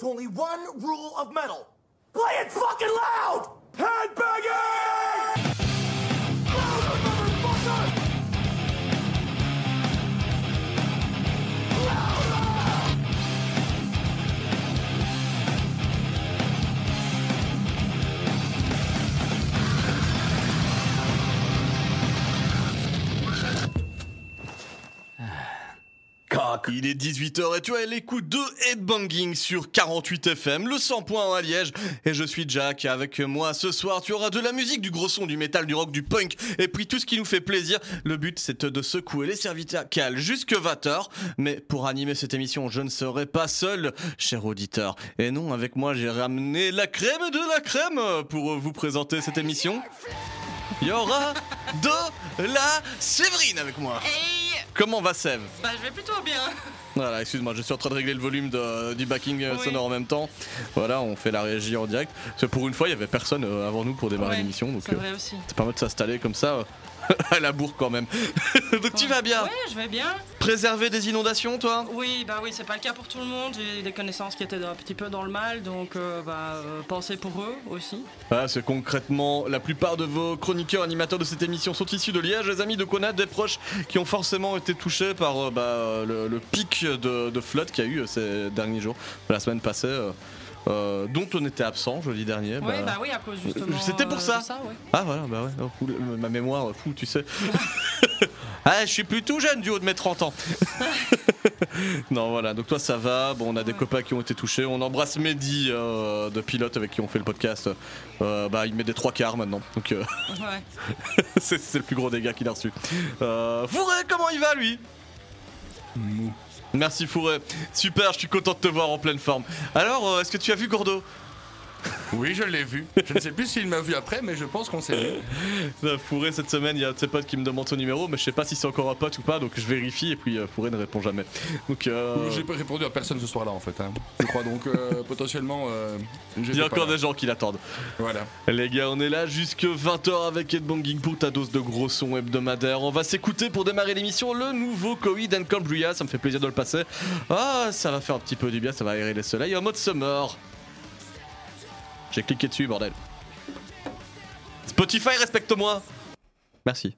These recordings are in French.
There's only one rule of metal. Play it fucking loud! Il est 18h et tu as l'écoute de Headbanging sur 48 FM, le 100 points à Liège. Et je suis Jack. Avec moi ce soir, tu auras de la musique, du gros son, du métal, du rock, du punk et puis tout ce qui nous fait plaisir. Le but, c'est de secouer les cervicales jusque 20h. Mais pour animer cette émission, je ne serai pas seul, cher auditeur. Et non, avec moi, j'ai ramené la crème de la crème pour vous présenter cette émission. Il y aura de la Séverine avec moi. Hey Comment va Sève Bah je vais plutôt bien. Voilà, excuse-moi, je suis en train de régler le volume de- du backing euh, Oui. sonore en même temps. Voilà, on fait la régie en direct. Parce que pour une fois, il y avait personne euh, avant nous pour démarrer Ouais, l'émission, donc C'est euh, vrai aussi. ça permet de s'installer comme ça à la bourre quand même. donc tu vas bien Ouais, je vais bien. Préserver des inondations, toi? Oui, bah oui, c'est pas le cas pour tout le monde. J'ai des connaissances qui étaient un petit peu dans le mal, donc euh, bah euh, pensez pour eux aussi. Voilà, c'est concrètement, la plupart de vos chroniqueurs, animateurs de cette émission sont issus de Liège, les amis de Conad, des proches qui ont forcément été touchés par euh, bah, euh, le, le pic de, de flotte qu'il y a eu ces derniers jours, la semaine passée, euh, euh, dont on était absent jeudi dernier. Oui, bah oui, à cause justement. c'était pour euh, ça. ça ouais. Ah voilà, bah ouais, oh, ma mémoire, fou, tu sais. ah, je suis plus tout jeune du haut de mes 30 ans. non, voilà, donc toi ça va. Bon, on a des Ouais. copains qui ont été touchés. On embrasse Mehdi euh, de Pilote avec qui on fait le podcast. Euh, bah, il met des trois quarts maintenant. Donc, euh, Ouais. c'est le plus gros dégât qu'il a reçu. Euh, Fourré, comment il va lui? Merci Fourré. Super, je suis content de te voir en pleine forme. Alors, euh, est-ce que tu as vu Gordo? Oui, je l'ai vu. Je ne sais plus s'il m'a vu après, mais je pense qu'on s'est vu. Fourré cette semaine, il y a un de ses potes qui me demande son numéro, mais je sais pas si c'est encore un pote ou pas, donc je vérifie et puis euh, Fourré ne répond jamais. Donc euh, J'ai pas répondu à personne ce soir-là, en fait. hein. Je crois donc euh, potentiellement. euh, il y a encore là. des gens qui l'attendent. Voilà. Les gars, on est là jusque 20h avec Headbanging pour ta dose de gros son hebdomadaire. On va s'écouter pour démarrer l'émission le nouveau and Cambria, ça me fait plaisir de le passer. Ah, ça va faire un petit peu du bien, ça va aérer les soleils en mode summer. J'ai cliqué dessus, bordel. Spotify, respecte-moi Merci.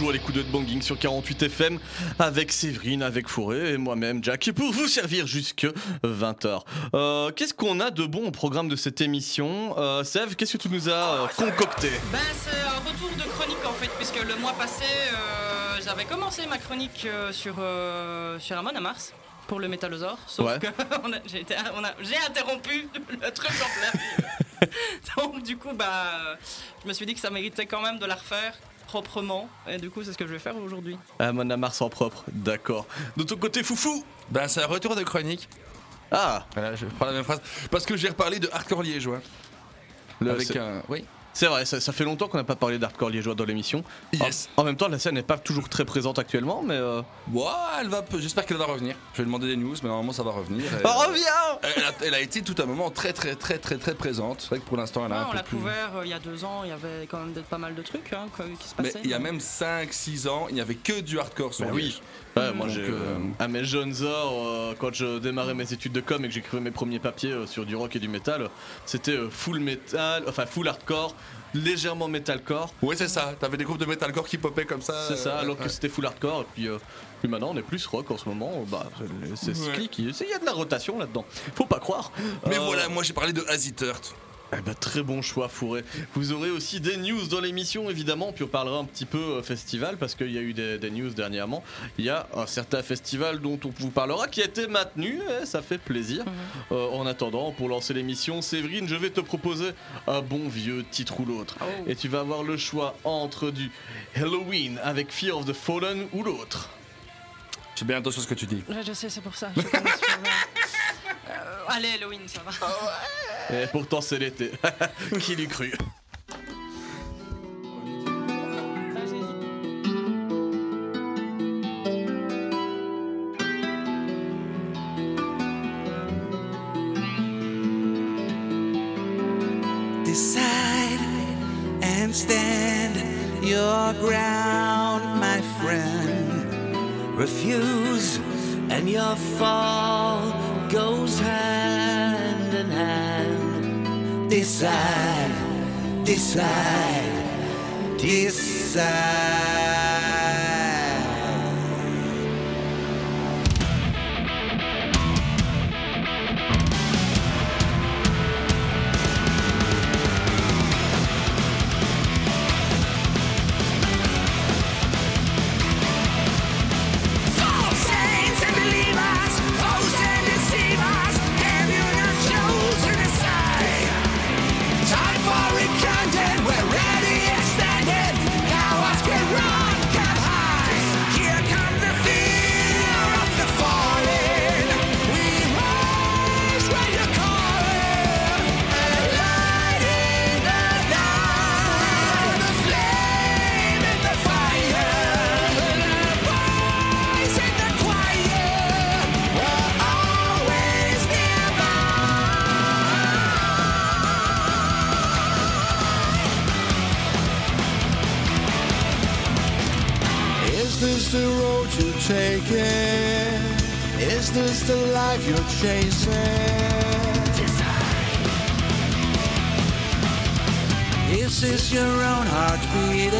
Toujours à l'écoute de Banging sur 48 FM avec Séverine, avec Fourré et moi-même Jack pour vous servir jusque 20h. Euh, qu'est-ce qu'on a de bon au programme de cette émission? Euh, Sève, qu'est-ce que tu nous as euh, concocté? Ben, c'est un retour de chronique en fait, puisque le mois passé, euh, j'avais commencé ma chronique sur, sur Amon à Mars pour le métallosaure, sauf Ouais. que on a- j'ai été- on a- j'ai interrompu le truc en plein. Donc du coup, bah, je me suis dit que ça méritait quand même de la refaire proprement, et du coup, c'est ce que je vais faire aujourd'hui. Ah, Mona Mars en propre, d'accord. De ton côté, Foufou Ben, c'est un retour de chronique. Ah, Voilà, je prends la même phrase. Parce que j'ai reparlé de hardcore liégeois. le- avec c'est- un. Oui. C'est vrai, ça, ça fait longtemps qu'on n'a pas parlé d'hardcore liégeois dans l'émission. Yes. En, en même temps, la scène n'est pas toujours très présente actuellement, mais... Euh... Elle va. J'espère qu'elle va revenir. Je vais demander des news, mais normalement ça va revenir. Et, Oh, euh, reviens elle, a, elle a été tout un moment très très très très très présente. C'est vrai que pour l'instant elle a Ouais, un on peu l'a plus. couvert euh, il y a deux ans, il y avait quand même pas mal de trucs hein, qui se Mais passaient. il y a même 5-6 ans, il n'y avait que du hardcore sur Bah oui. Ouais, moi Donc, j'ai euh, à mes jeunes heures, euh, quand je démarrais mes études de com et que j'écrivais mes premiers papiers euh, sur du rock et du métal, c'était euh, full metal, enfin full hardcore, légèrement metalcore. Ouais, c'est ça. T'avais des groupes de metalcore qui popaient comme ça. C'est ça, euh, alors que ouais. c'était full hardcore. Et puis, euh, puis maintenant, on est plus rock en ce moment. Bah, c'est ce Ouais. qui- qui- Il y a de la rotation là-dedans. Faut pas croire. Mais Euh, voilà, moi j'ai parlé de Azzy Turt. Eh ben, très bon choix, Fourré. Vous aurez aussi des news dans l'émission, évidemment, puis on parlera un petit peu euh, festival, parce qu'il y a eu des, des news dernièrement. Il y a un certain festival dont on vous parlera qui a été maintenu, et ça fait plaisir. Euh, en attendant, pour lancer l'émission, Séverine, je vais te proposer un bon vieux titre ou l'autre. Oh. Et tu vas avoir le choix entre du Halloween avec Fear of the Fallen ou l'autre. Fais bien attention à ce que tu dis. Ouais, je sais, c'est pour ça. Euh, allez, Halloween, ça va. Et pourtant, c'est l'été. qui l'eût cru? Decide and stand your ground, my friend. Refuse, and your fall goes hand in hand. Decide, decide, decide. Is this the life you're chasing? Is this your own heart beating?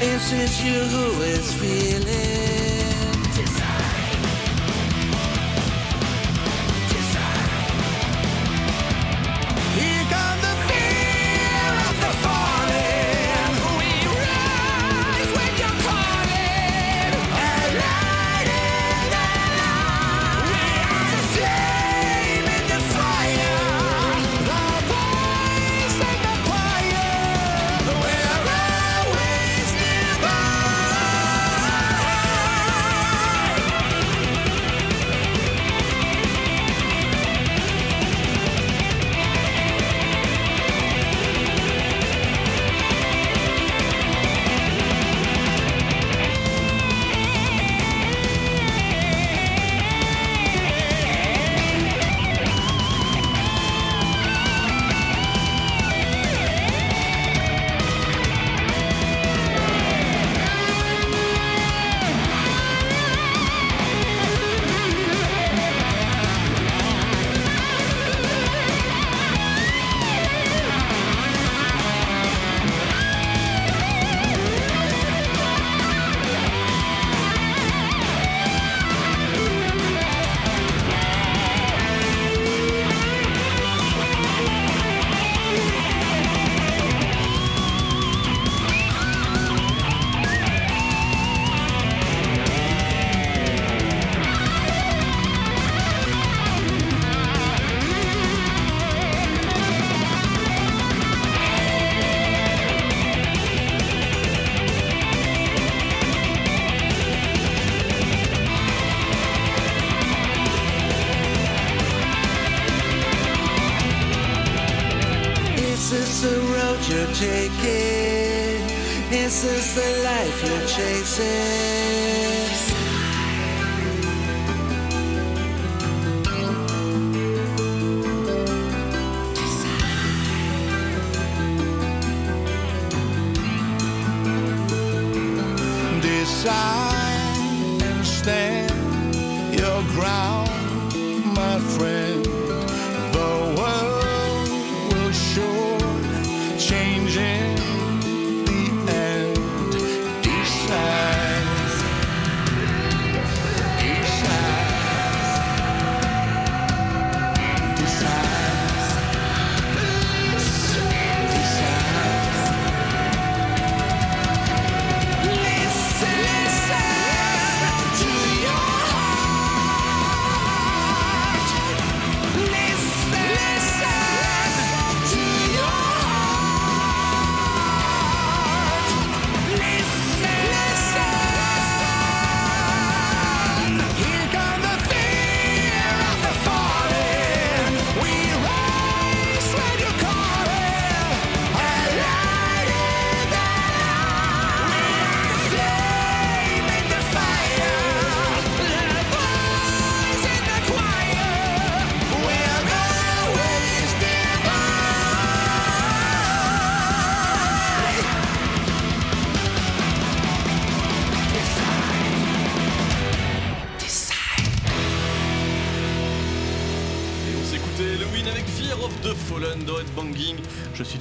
Is this you who is feeling?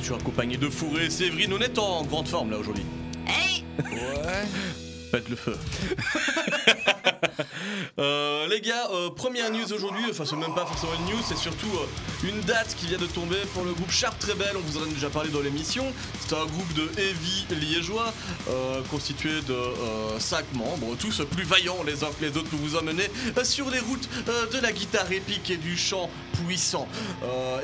Toujours accompagné de Fourré et Séverine. On est en grande forme là aujourd'hui. Hey Ouais. Faites le feu. Euh, les gars, euh, première news aujourd'hui, enfin c'est même pas forcément une news, c'est surtout euh, une date qui vient de tomber pour le groupe Sharp Rebel, on vous en a déjà parlé dans l'émission. C'est un groupe de heavy liégeois constitué de 5 membres, tous plus vaillants les uns que les autres pour vous emmener sur les routes de la guitare épique et du chant puissant.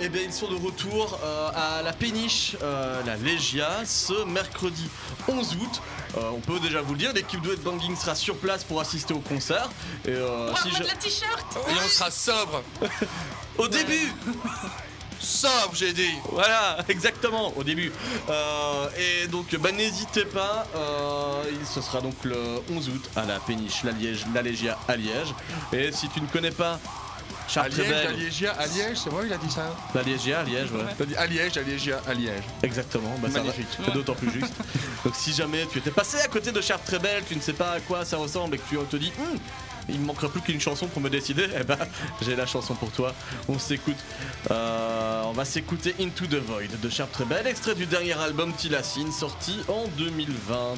Et bien ils sont de retour à la péniche, euh, la Legia, ce mercredi 11 août. Euh, on peut déjà vous le dire, l'équipe de Headbanging sera sur place pour assister au concert. Et euh, On va si je... t-shirt Et on sera sobre. Au début Sobre, j'ai dit. Voilà, exactement, au début. Euh, et donc, bah, n'hésitez pas, euh, il- ce sera donc le 11 août à la péniche, la, Liège, la Légia à Liège. Et si tu ne connais pas À Liège, à Rebel, Liège, à Liège, c'est moi il a dit ça la Légia à Liège, ouais. T'as dit à Liège, à Liège, à Liège. Exactement, bah, ça va. Magnifique. c'est d'autant plus juste. Donc si jamais tu étais passé à côté de Sharp Rebel, tu ne sais pas à quoi ça ressemble et que tu te dis Hum, il me manquerait plus qu'une chanson pour me décider, eh ben j'ai la chanson pour toi. On s'écoute, euh, on va s'écouter Into the Void de Sharp Rebel, extrait du dernier album Tilassine sorti en 2020.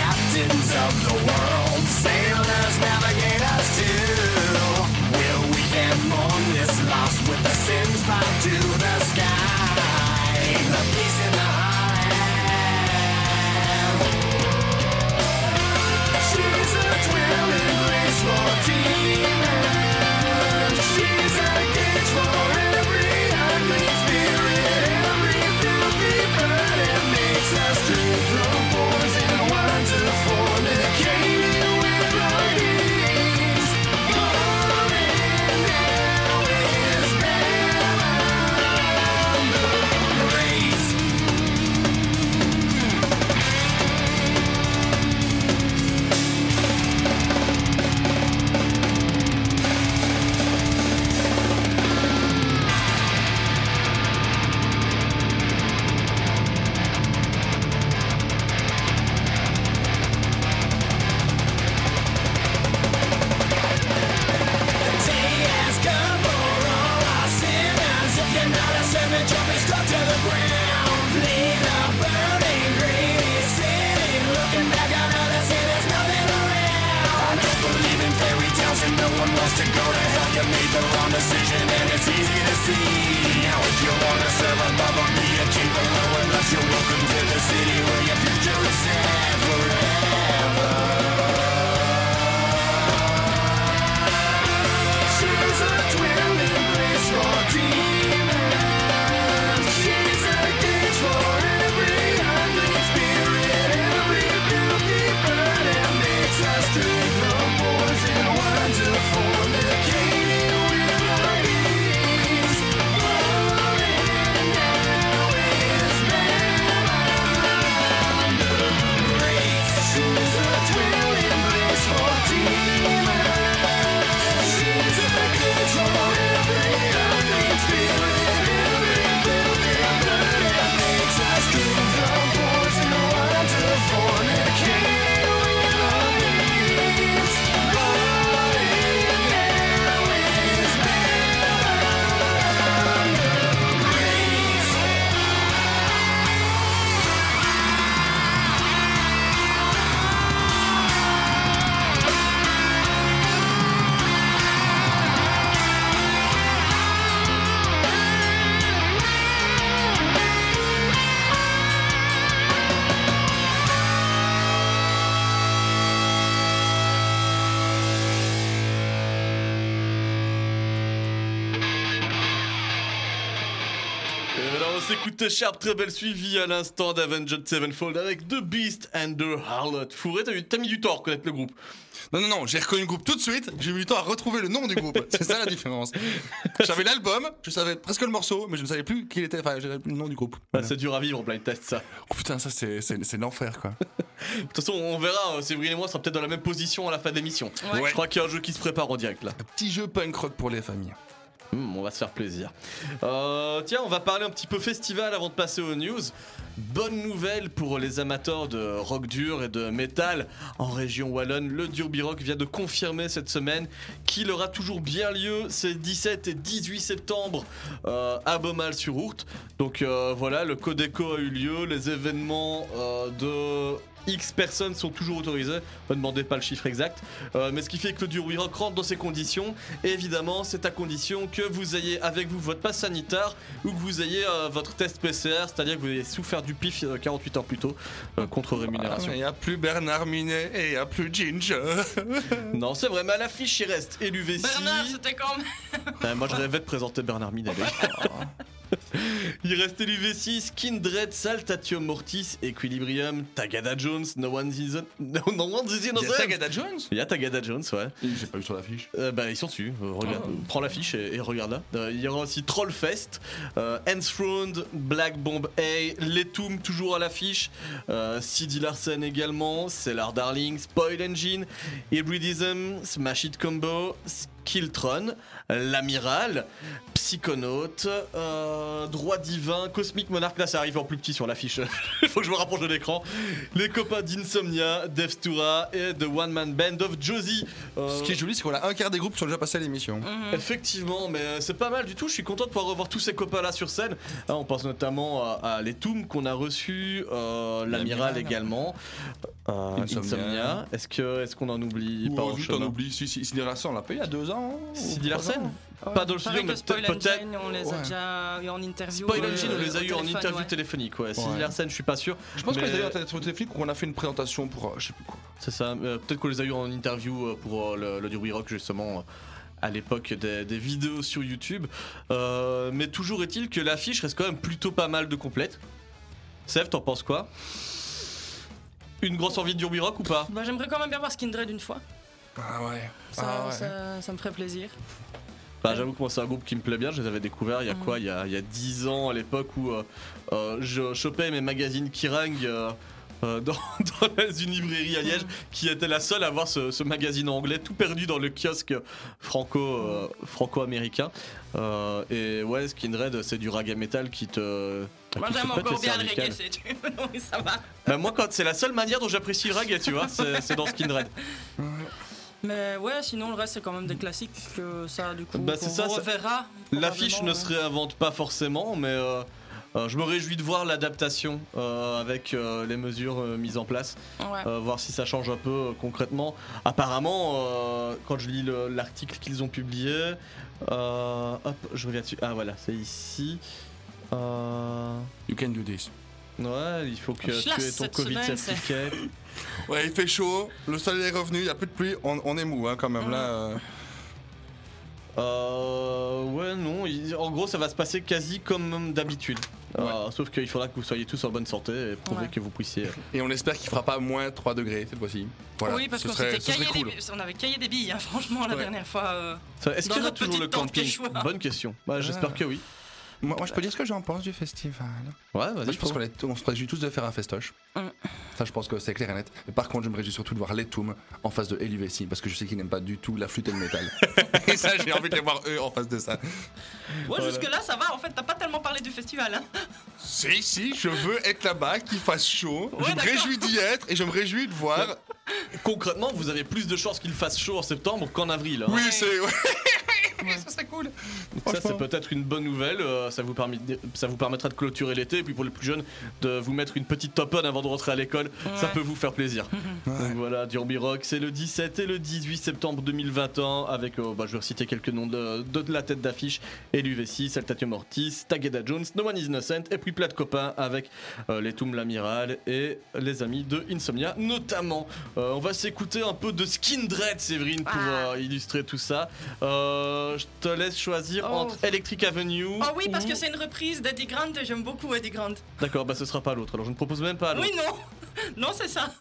Captains of the world, sailors, navigators s'écoutait Sharp Treble suivi à l'instant d'Avenged Sevenfold avec The Beast and the Harlot. Fourré, t'as mis du temps à reconnaître le groupe. Non, non, non, j'ai reconnu le groupe tout de suite, j'ai mis du temps à retrouver le nom du groupe. C'est ça la différence. J'avais l'album, je savais presque le morceau, mais je ne savais plus qui était, enfin, j'avais plus le nom du groupe. Bah, c'est dur à vivre en blind test, ça. Oh putain, ça c'est l'enfer quoi. De toute façon, on verra. euh, Séverine et moi, on sera peut-être dans la même position à la fin de l'émission. Ouais. Je crois qu'il y a un jeu qui se prépare en direct là. Un petit jeu punk rock pour les familles. Hmm, on va se faire plaisir. Euh, tiens, on va parler un petit peu festival avant de passer aux news. Bonne nouvelle pour les amateurs de rock dur et de métal en région wallonne. Le Derby Rock vient de confirmer cette semaine qu'il aura toujours bien lieu ces 17 et 18 septembre euh, à Beaumal-sur-Ourthe. Donc euh, voilà, le Codeco a eu lieu, les événements de X personnes sont toujours autorisés. Ne demandez pas le chiffre exact. Euh, mais ce qui fait que le Rock rentre dans ces conditions. Et évidemment, c'est à condition que vous ayez avec vous votre passe sanitaire ou que vous ayez euh, votre test PCR, c'est-à-dire que vous ayez souffert du pif euh, 48 heures plus tôt euh, contre rémunération. Il n'y a plus Bernard Minet et il n'y a plus Ginger. Non, c'est vrai, mais à l'affiche, il reste LUV6. Bernard, c'était quand même. Ouais, moi, je rêvais de présenter Bernard Minet. Il reste LUV6, Kindred, Saltatio Mortis, Equilibrium, Tagada Jones, No One's Innocent. No, no One's Il y a. Tagada Jones? Il y a Tagada Jones, ouais. J'ai pas eu sur l'affiche. Euh, bah, ils sont dessus. Euh, regarde, prends l'affiche et, et regarde là. Euh, il y aura aussi Trollfest, euh, Enthroned, Black Bomb A, Letum toujours à l'affiche, euh, CD Larsen également, Cellar Darling, Spoil Engine, Hybridism, Smash It Combo, Skiltron, L'Amiral, Psychonaut, euh, Droit Divin, Cosmic Monarch. Là, ça arrive en plus petit sur l'affiche. Il faut que je me rapproche de l'écran. Les copains d'Insomnia, Devstura et The One Man Band of Josie. Euh, Ce qui est joli, c'est qu'on a un quart des groupes qui sont déjà passés à l'émission. Effectivement, mais euh, c'est pas mal du tout. Je suis content de pouvoir revoir tous ces copains-là sur scène. Hein, on pense notamment à, à les Tombs qu'on a reçus, euh, l'amiral également, euh, Insomnia. Insomnia. Est-ce que est-ce qu'on en oublie Ou pas t'en chemin oublies, si, Larsen, on l'a payé il y a deux ans. ou Sidi ans. Pas dans le studio, mais peut-être. Engine, on les Ouais. a déjà eu en interview. Spoil euh, Engine, on les a eu en interview téléphonique. Ouais. Ouais. Larsen, je suis pas sûr. Je pense qu'on les a eu en téléphone téléphonique ou qu'on a fait une présentation pour euh, je sais plus quoi. C'est ça. euh, Peut-être qu'on les a eu en interview pour le, Derby Rock justement. à l'époque des, des vidéos sur YouTube. Euh, mais toujours est-il que l'affiche reste quand même plutôt pas mal de complète. Sèvres, t'en penses quoi? Une grosse envie de Rock ou pas? Bah, J'aimerais quand même bien voir Skindred une fois. Ah ouais. Ça, ah ouais. ça, ça me ferait plaisir. Bah, J'avoue que moi c'est un groupe qui me plaît bien, je les avais découverts il y a Mhm. quoi? Il y a, il y a 10 ans à l'époque où euh, euh, je chopais mes magazines Kirang euh, dans, dans une librairie à Liège qui était la seule à avoir ce, ce magazine anglais tout perdu dans le kiosque franco, euh, franco-américain. Euh, et ouais, Skindred c'est du raga metal qui te... Moi j'aime encore bien le reggae, tu Donc ça va. Bah, moi quand c'est la seule manière dont j'apprécie le reggae tu vois, c'est dans Skindred. Mais ouais, sinon le reste c'est quand même des classiques que ça du coup Bah, c'est ça, ça- reverra. L'affiche ne se réinvente pas forcément, mais euh, euh, je me réjouis de voir l'adaptation euh, avec euh, les mesures euh, mises en place, ouais. Euh, voir si ça change un peu euh, concrètement. Apparemment, euh, quand je lis le- l'article qu'ils ont publié, euh, hop, je regarde dessus. Ah voilà, c'est ici. Euh, You can do this. Ouais, il faut que Je tu aies ton Covid certificat. Ouais, il fait chaud, le soleil est revenu, il n'y a plus de pluie, on, on est mou hein, quand même là. euh. Euh, ouais, non, il- en gros, ça va se passer quasi comme d'habitude. Euh, sauf qu'il faudra que vous soyez tous en bonne santé et prouver Ouais. que vous puissiez. Et on espère qu'il fera pas moins 3 degrés cette fois-ci. Voilà, oui, parce ce qu'on cool. On avait caillé des billes, hein, franchement, la Ouais. dernière fois. euh. Est-ce qu'il y aura toujours le camping. Bonne question. Bah, J'espère Ah. que oui. Moi, moi, je peux dire ce que j'en pense du festival. Ouais, Moi, vas-y. je pense qu'on est- on se réjouit tous de faire un festoche. Mm. Ça, je pense que c'est clair et net. Mais par contre, je me réjouis surtout de voir les Toom en face de LUVC parce que je sais qu'ils n'aiment pas du tout la flûte et le métal. et ça, j'ai envie de les voir eux en face de ça. Ouais, jusque-là, ça va. En fait, t'as pas tellement parlé du festival. Hein. Si, si, je veux être là-bas, qu'il fasse chaud. Ouais, je me d'accord. réjouis d'y être et je me réjouis de voir. Concrètement, vous avez plus de chances qu'il fasse chaud en septembre qu'en avril. hein. Oui, c'est. ouais. ça serait cool. Donc ça, c'est peut-être une bonne nouvelle. euh, ça, vous permet- ça vous permettra de clôturer l'été. Et puis pour les plus jeunes, de vous mettre une petite top on avant de rentrer à l'école. Ça peut vous faire plaisir. Donc voilà, Derby Rock, c'est le 17 et le 18 septembre 2021. Avec, euh, bah, je vais reciter quelques noms de, de la tête d'affiche LUV6, Saltatio Mortis, Tagada Jones, No One is Innocent. Et puis plein de copains avec euh, les Tombs l'Amiral et les amis de Insomnia notamment. Euh, on va s'écouter un peu de Skindred, Séverine, pour Ah. illustrer tout ça. Euh, Euh, je te laisse choisir Oh. entre Electric Avenue. Oh oui, parce ou- que c'est une reprise d'Eddie Grant et j'aime beaucoup Eddie Grant. D'accord, bah ce sera pas l'autre. Alors je ne propose même pas l'autre. Oui, non Non, c'est ça.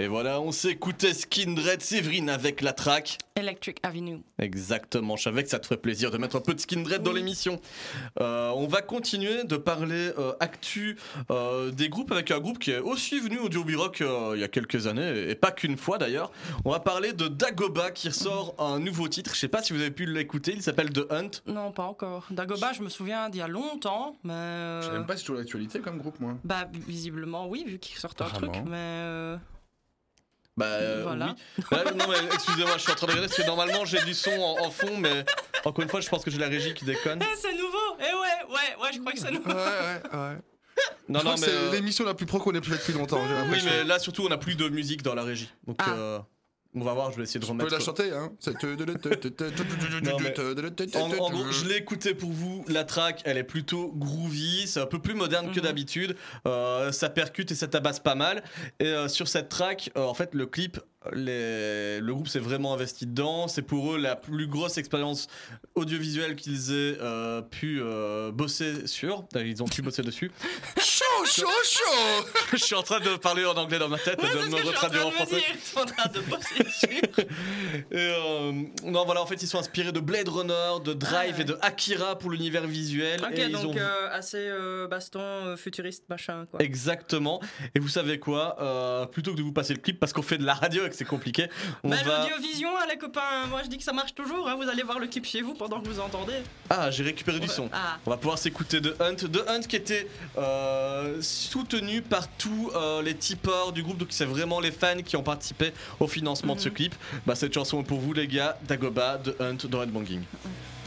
Et voilà, on s'écoutait Skindred Séverine avec la track. Electric Avenue. Exactement, je savais que ça te ferait plaisir de mettre un peu de Skindred dans l'émission. Euh, on va continuer de parler euh, actu euh, des groupes avec un groupe qui est aussi venu au Derby Rock euh, il y a quelques années, et pas qu'une fois d'ailleurs. On va parler de Dagoba qui ressort un nouveau titre. Je sais pas si vous avez pu l'écouter, il s'appelle The Hunt. Non, pas encore. Dagoba, je me souviens d'il y a longtemps, mais. euh, Je sais même pas si c'est toujours l'actualité comme groupe, moi. Bah, visiblement, oui, vu qu'ils sortent un truc, mais. Bah euh, Voilà. oui. Bah, non mais excusez-moi, je suis en train de regarder parce que normalement j'ai du son en, en fond, mais encore une fois, je pense que j'ai la régie qui déconne. Eh, c'est nouveau Eh ouais, ouais, ouais, je crois que c'est nouveau. Ouais, ouais, ouais. Non, je non, mais c'est euh, l'émission la plus pro qu'on ait pu faire depuis longtemps. oui, mais là surtout, on a plus de musique dans la régie, donc Ah. euh, on va voir. Je vais essayer de Tu peux remettre. la chanter, hein C'est- Non, mais- En, en gros, je l'ai écouté pour vous. La track, elle est plutôt groovy. C'est un peu plus moderne que Mhm. d'habitude. Euh, ça percute et ça tabasse pas mal. Et euh, sur cette track, euh, en fait, le clip, les- le groupe s'est vraiment investi dedans. C'est pour eux la plus grosse expérience audiovisuelle qu'ils aient euh, pu euh, bosser sur. Ils ont pu bosser dessus. chaud, chaud, chaud Je suis en train de parler en anglais dans ma tête Ouais, et de me retraduire en français. Ils sont en train de bosser dessus. Et euh, non, voilà, en fait, ils sont inspirés de Blade Runner, de Drive Ah, et de Akira pour l'univers visuel. Ok, et ils donc ont... assez baston futuriste machin quoi. Exactement. Et vous savez quoi Plutôt que de vous passer le clip, parce qu'on fait de la radio que c'est compliqué, on Bah, va. l'audiovision, hein, les copains, moi je dis que ça marche toujours. hein, Vous allez voir le clip chez vous pendant que vous entendez. Ah, j'ai récupéré du son. Ah. On va pouvoir s'écouter de Hunt. De Hunt qui était euh, soutenu par tous euh, les tipeurs du groupe. Donc c'est vraiment les fans qui ont participé au financement de ce Mhm. clip. Bah, cette chanson est pour vous les gars. Dagoba de Hunt dans Headbanging. Daylight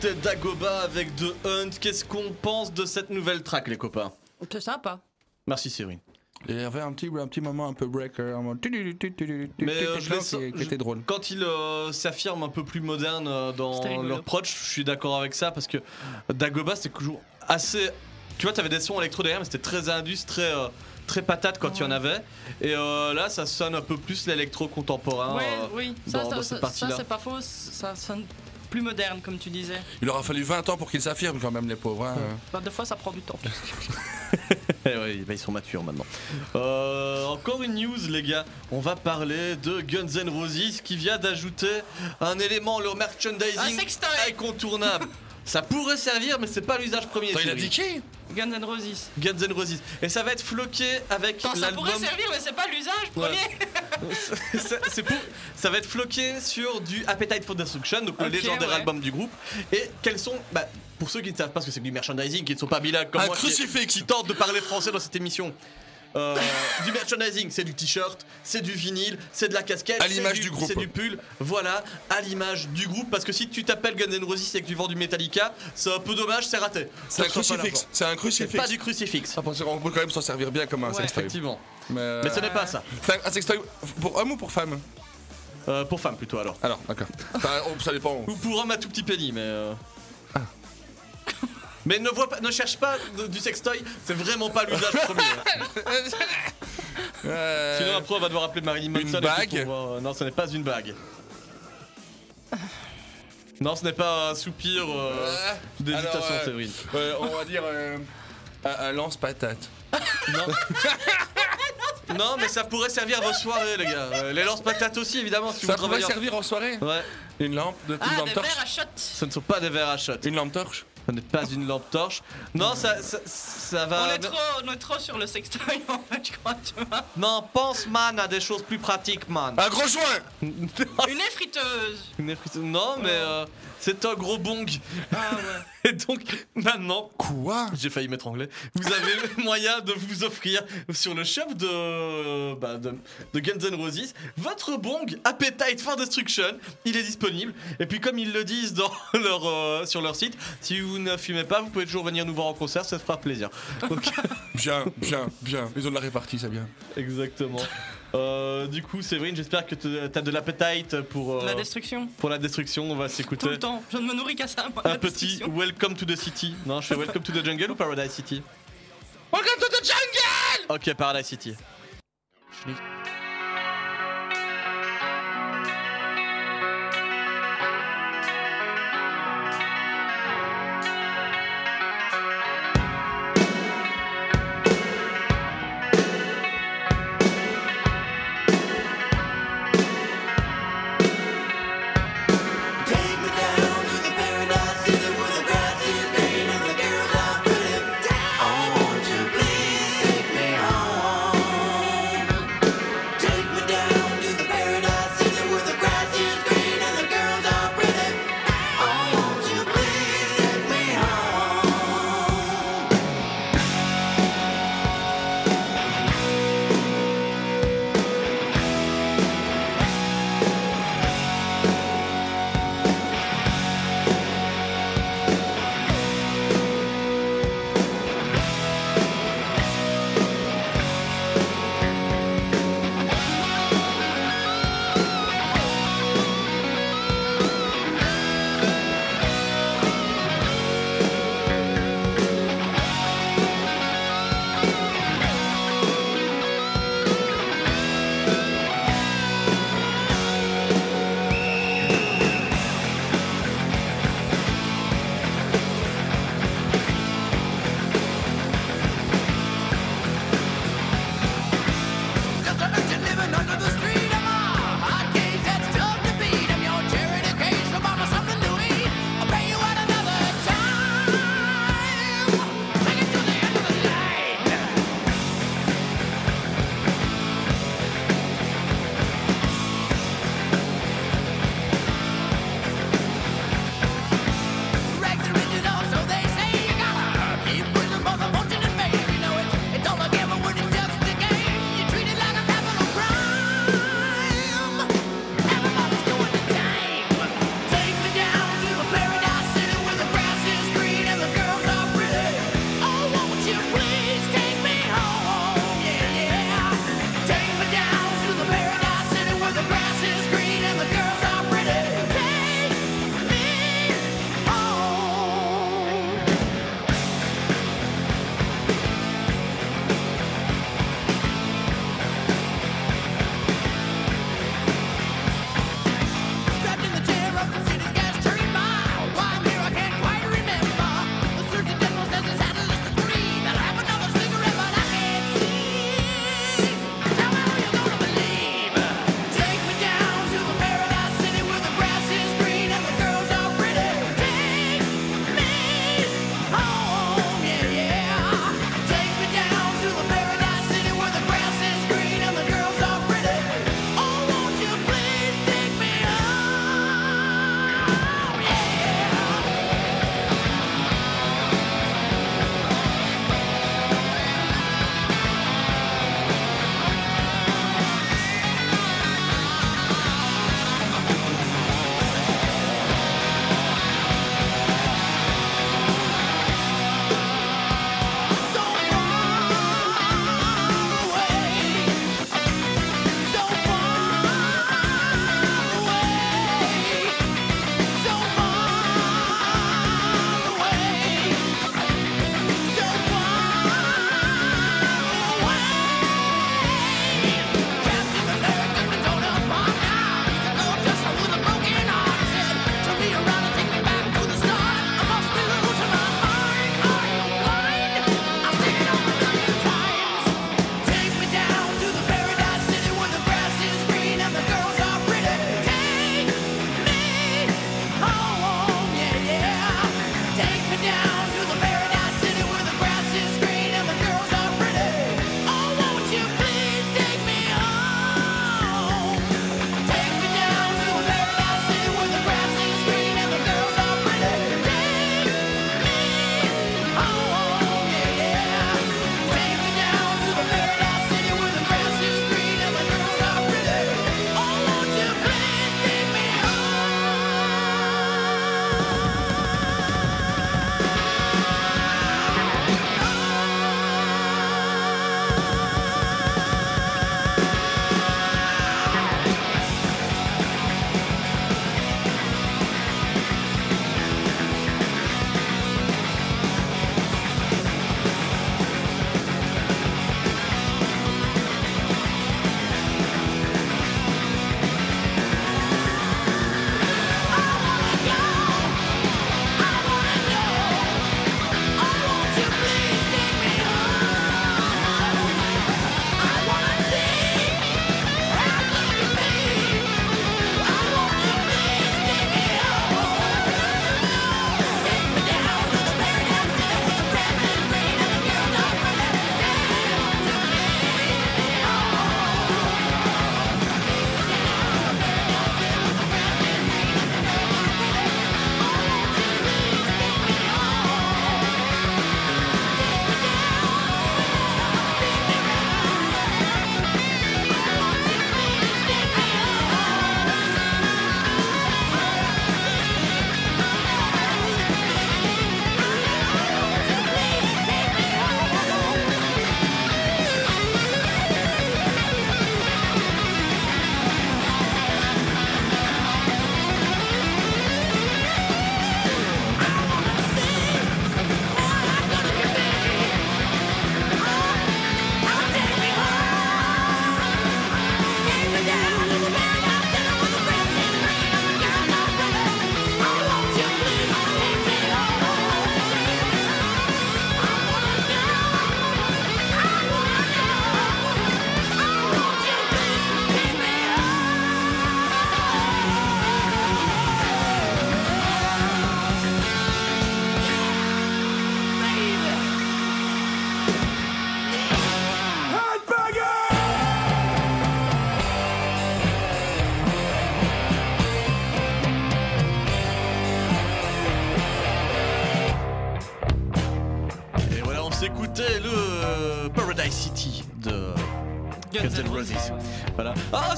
s'écoutait Dagoba avec The Hunt. Qu'est-ce qu'on pense de cette nouvelle track, les copains? C'est sympa. Merci, Cyril. Il y avait un petit, un petit moment un peu breaker, un moment Mais euh, je qui, laisse- qui était drôle. Quand ils euh, s'affirment un peu plus modernes euh, dans leur approach, je suis d'accord avec ça parce que Dagoba c'est toujours assez tu vois, t'avais des sons électro derrière, mais c'était très indus, très, euh, très patate quand il y en avait. Et euh, là, ça sonne un peu plus l'électro contemporain. Ouais, euh, oui, ça, ça, c'est pas faux, ça sonne plus moderne comme tu disais. Il aura fallu 20 ans pour qu'ils s'affirment quand même, les pauvres. hein. Bah, des fois ça prend du temps. Eh ouais, bah, ils sont matures maintenant. Euh, encore une news, les gars. On va parler de Guns N' Roses qui vient d'ajouter un élément, leur Un merchandising incontournable. Ça pourrait servir, mais c'est pas l'usage premier. Attends, il a dit qui Guns N' Roses. Guns N' Roses. Et ça va être floqué avec ça pourrait servir, mais c'est pas l'usage Ouais. premier. ça, c'est pour- ça va être floqué sur du Appetite for Destruction, donc le Ok, légendaire ouais. album du groupe. Et quels sont, bah, pour ceux qui ne savent pas ce que c'est que du merchandising, qui ne sont pas bilingues comme Un moi, qui- crucifix. qui, tentent de parler français dans cette émission. Euh, du merchandising, c'est du t-shirt, c'est du vinyle, c'est de la casquette, À c'est l'image du groupe. c'est du pull, voilà, à l'image du groupe. Parce que si tu t'appelles Guns N' Roses et que tu vends du Metallica, c'est un peu dommage, c'est raté. C'est un crucifix. C'est un crucifix. pas du crucifix. Ah, parce qu'on peut quand même s'en servir bien comme un Ouais. sextoy. Effectivement. Mais, euh, Mais ce n'est pas ça. c'est un- sextoy pour homme ou pour femme? Euh, pour femme plutôt alors. Alors, d'accord. Enfin, oh, ça dépend. Ou pour homme à tout petit penny, mais. euh, Mais ne, vois pas, ne cherche pas de- du sextoy, c'est vraiment pas l'usage premier. Euh, Sinon après on va devoir appeler Marilyn Manson. Une et tout bague pour voir, euh, Non, ce n'est pas une bague. Non, ce n'est pas un soupir euh, euh, d'hésitation, alors, euh, Séverine. euh, on va dire euh, un, un lance-patate. Non, mais ça pourrait servir à vos soirées, les gars. Euh, les lance-patates aussi, évidemment, si Ça vous pourrait travaillez. en- servir en soirée Ouais, Une lampe, de, une Ah, lampe des torche verres à shot. ce ne sont pas des verres à shot. Une lampe torche Ce n'est pas une lampe torche. Non, ça, ça, ça va. On est, trop, on est trop sur le sextoy en fait, je crois, tu vois. Non, pense, man, à des choses plus pratiques, man. Un gros joint Une effriteuse. Une effrite- Non, mais euh, c'est un gros bong. Ah ouais. Et donc, maintenant, Quoi? j'ai failli m'étrangler, vous avez le moyen de vous offrir sur le shop de, bah, de, de Guns N' Roses votre bong Appetite for Destruction. Il est disponible. Et puis, comme ils le disent dans leur, euh, sur leur site, si vous ne fumez pas, vous pouvez toujours venir nous voir en concert, ça fera plaisir. Donc, Bien, bien, bien. Ils ont de la répartie, c'est bien. exactement. Euh, du coup, Séverine, j'espère que t'as de l'appetite pour, euh, La destruction. pour la destruction. On va Tout s'écouter. le temps. Je ne me nourris qu'à ça, moi. Un la petit. Welcome to the City. Non, je fais Welcome to the Jungle ou Paradise City Welcome to the jungle Ok, Paradise City.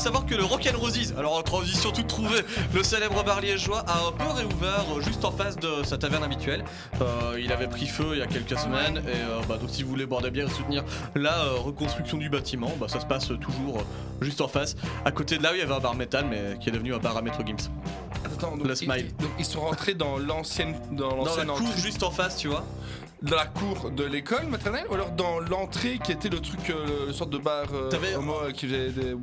Savoir que le Rock and Roses, alors en transition toute trouvée, le célèbre bar liégeois a un peu réouvert euh, juste en face de sa taverne habituelle. Euh, il avait pris feu il y a quelques semaines et euh, bah, donc si vous voulez boire des bières et soutenir la euh, reconstruction du bâtiment, bah, ça se passe toujours juste en face. À côté de là, où il y avait un bar métal mais qui est devenu un bar à Metro Gims. Attends, donc, Le smile. ils- donc ils sont rentrés dans l'ancienne, dans Dans l'ancienne la cour juste en face, tu vois. dans la cour de l'école maternelle, ou alors dans l'entrée qui était le truc, euh, le sorte de bar euh, homo euh, qui faisait des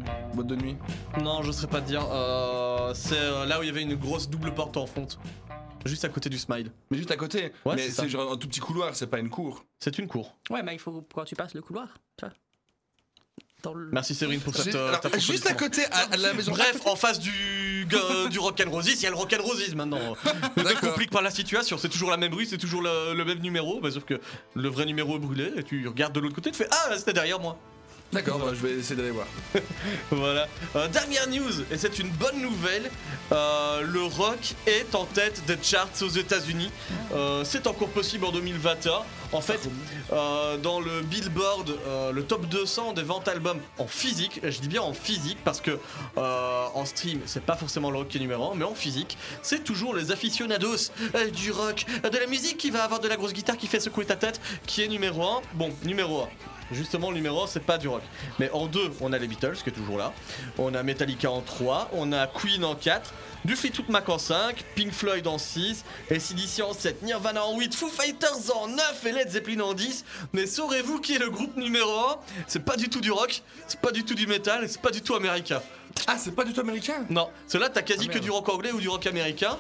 de nuit. Non, je saurais pas te dire. Euh, c'est euh, là où il y avait une grosse double porte en fonte. Juste à côté du smile. Mais juste à côté. Ouais, mais c'est ça. c'est genre un tout petit couloir, c'est pas une cour. C'est une cour. Ouais, mais il faut quand tu passes le couloir. Tu vois. Dans le... Merci Séverine pour cette. J'ai- euh, alors, ta juste à côté, à, à la maison. Bref, en face du, gu- du Rock and Roses, il y a le Rock and Roses maintenant. Ne te D'accord. complique pas la situation, c'est toujours la même rue, c'est toujours le, le même numéro, bah, sauf que le vrai numéro est brûlé et tu regardes de l'autre côté, tu fais Ah, c'était derrière moi. D'accord, bah, je vais essayer d'aller voir. Voilà. Euh, dernière news, et c'est une bonne nouvelle. euh, le rock est en tête des charts aux États-Unis. Euh, c'est encore possible en 2021. En fait, euh, dans le Billboard, euh, le top 200 des ventes albums en physique, je dis bien en physique parce que euh, en stream, c'est pas forcément le rock qui est numéro 1, mais en physique, c'est toujours les aficionados euh, du rock, de la musique qui va avoir de la grosse guitare qui fait secouer ta tête, qui est numéro 1. Bon, numéro 1. Justement, le numéro 1, c'est pas du rock. Mais en 2, on a les Beatles, qui est toujours là. On a Metallica en 3. On a Queen en 4. Du Fleetwood Mac en 5. Pink Floyd en 6. ACDC en 7. Nirvana en 8. Foo Fighters en 9. Et Led Zeppelin en 10. Mais saurez-vous qui est le groupe numéro 1 C'est pas du tout du rock. C'est pas du tout du metal. Et c'est pas du tout américain. Ah, c'est pas du tout américain? Non, ceux-là, t'as quasi Ah, que du rock anglais ou du rock américain.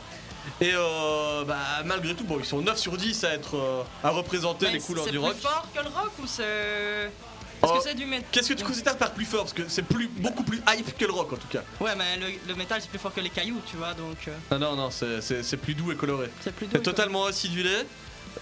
Et euh, bah, malgré tout, bon, ils sont 9 sur 10 à être euh, à représenter Mais les couleurs c'est du plus rock. fort que le rock ou c'est. Est-ce Oh. que c'est du métal Qu'est-ce que tu considères par plus fort? Parce que c'est plus, beaucoup plus hype que le rock en tout cas. Ouais, mais le, le métal c'est plus fort que les cailloux, tu vois, donc. euh, Ah non, non, c'est- c'est c'est plus doux et coloré. c'est plus doux. C'est totalement acidulé.